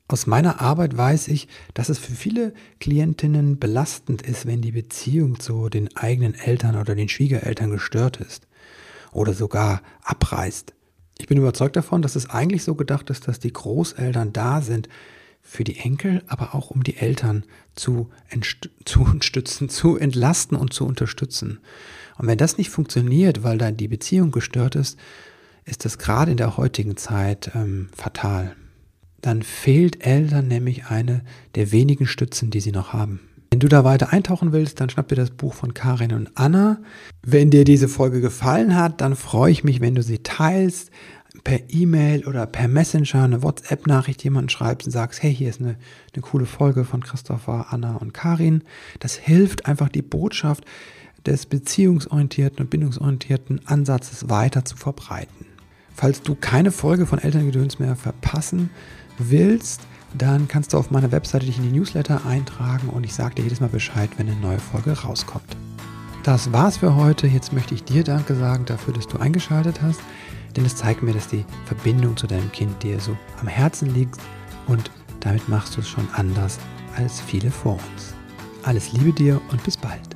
Aus meiner Arbeit weiß ich, dass es für viele Klientinnen belastend ist, wenn die Beziehung zu den eigenen Eltern oder den Schwiegereltern gestört ist oder sogar abreißt. Ich bin überzeugt davon, dass es eigentlich so gedacht ist, dass die Großeltern da sind für die Enkel, aber auch um die Eltern zu, zu unterstützen, zu entlasten und zu unterstützen. Und wenn das nicht funktioniert, weil dann die Beziehung gestört ist, ist das gerade in der heutigen Zeit ähm, fatal dann fehlt Eltern nämlich eine der wenigen Stützen, die sie noch haben. Wenn du da weiter eintauchen willst, dann schnapp dir das Buch von Karin und Anna. Wenn dir diese Folge gefallen hat, dann freue ich mich, wenn du sie teilst, per E-Mail oder per Messenger, eine WhatsApp-Nachricht jemanden schreibst und sagst, hey, hier ist eine, eine coole Folge von Christopher, Anna und Karin. Das hilft einfach die Botschaft des beziehungsorientierten und bindungsorientierten Ansatzes weiter zu verbreiten. Falls du keine Folge von Elterngedöns mehr verpassen willst, dann kannst du auf meiner Webseite dich in die Newsletter eintragen und ich sage dir jedes Mal Bescheid, wenn eine neue Folge rauskommt. Das war's für heute. Jetzt möchte ich dir Danke sagen dafür, dass du eingeschaltet hast, denn es zeigt mir, dass die Verbindung zu deinem Kind dir so am Herzen liegt und damit machst du es schon anders als viele vor uns. Alles Liebe dir und bis bald.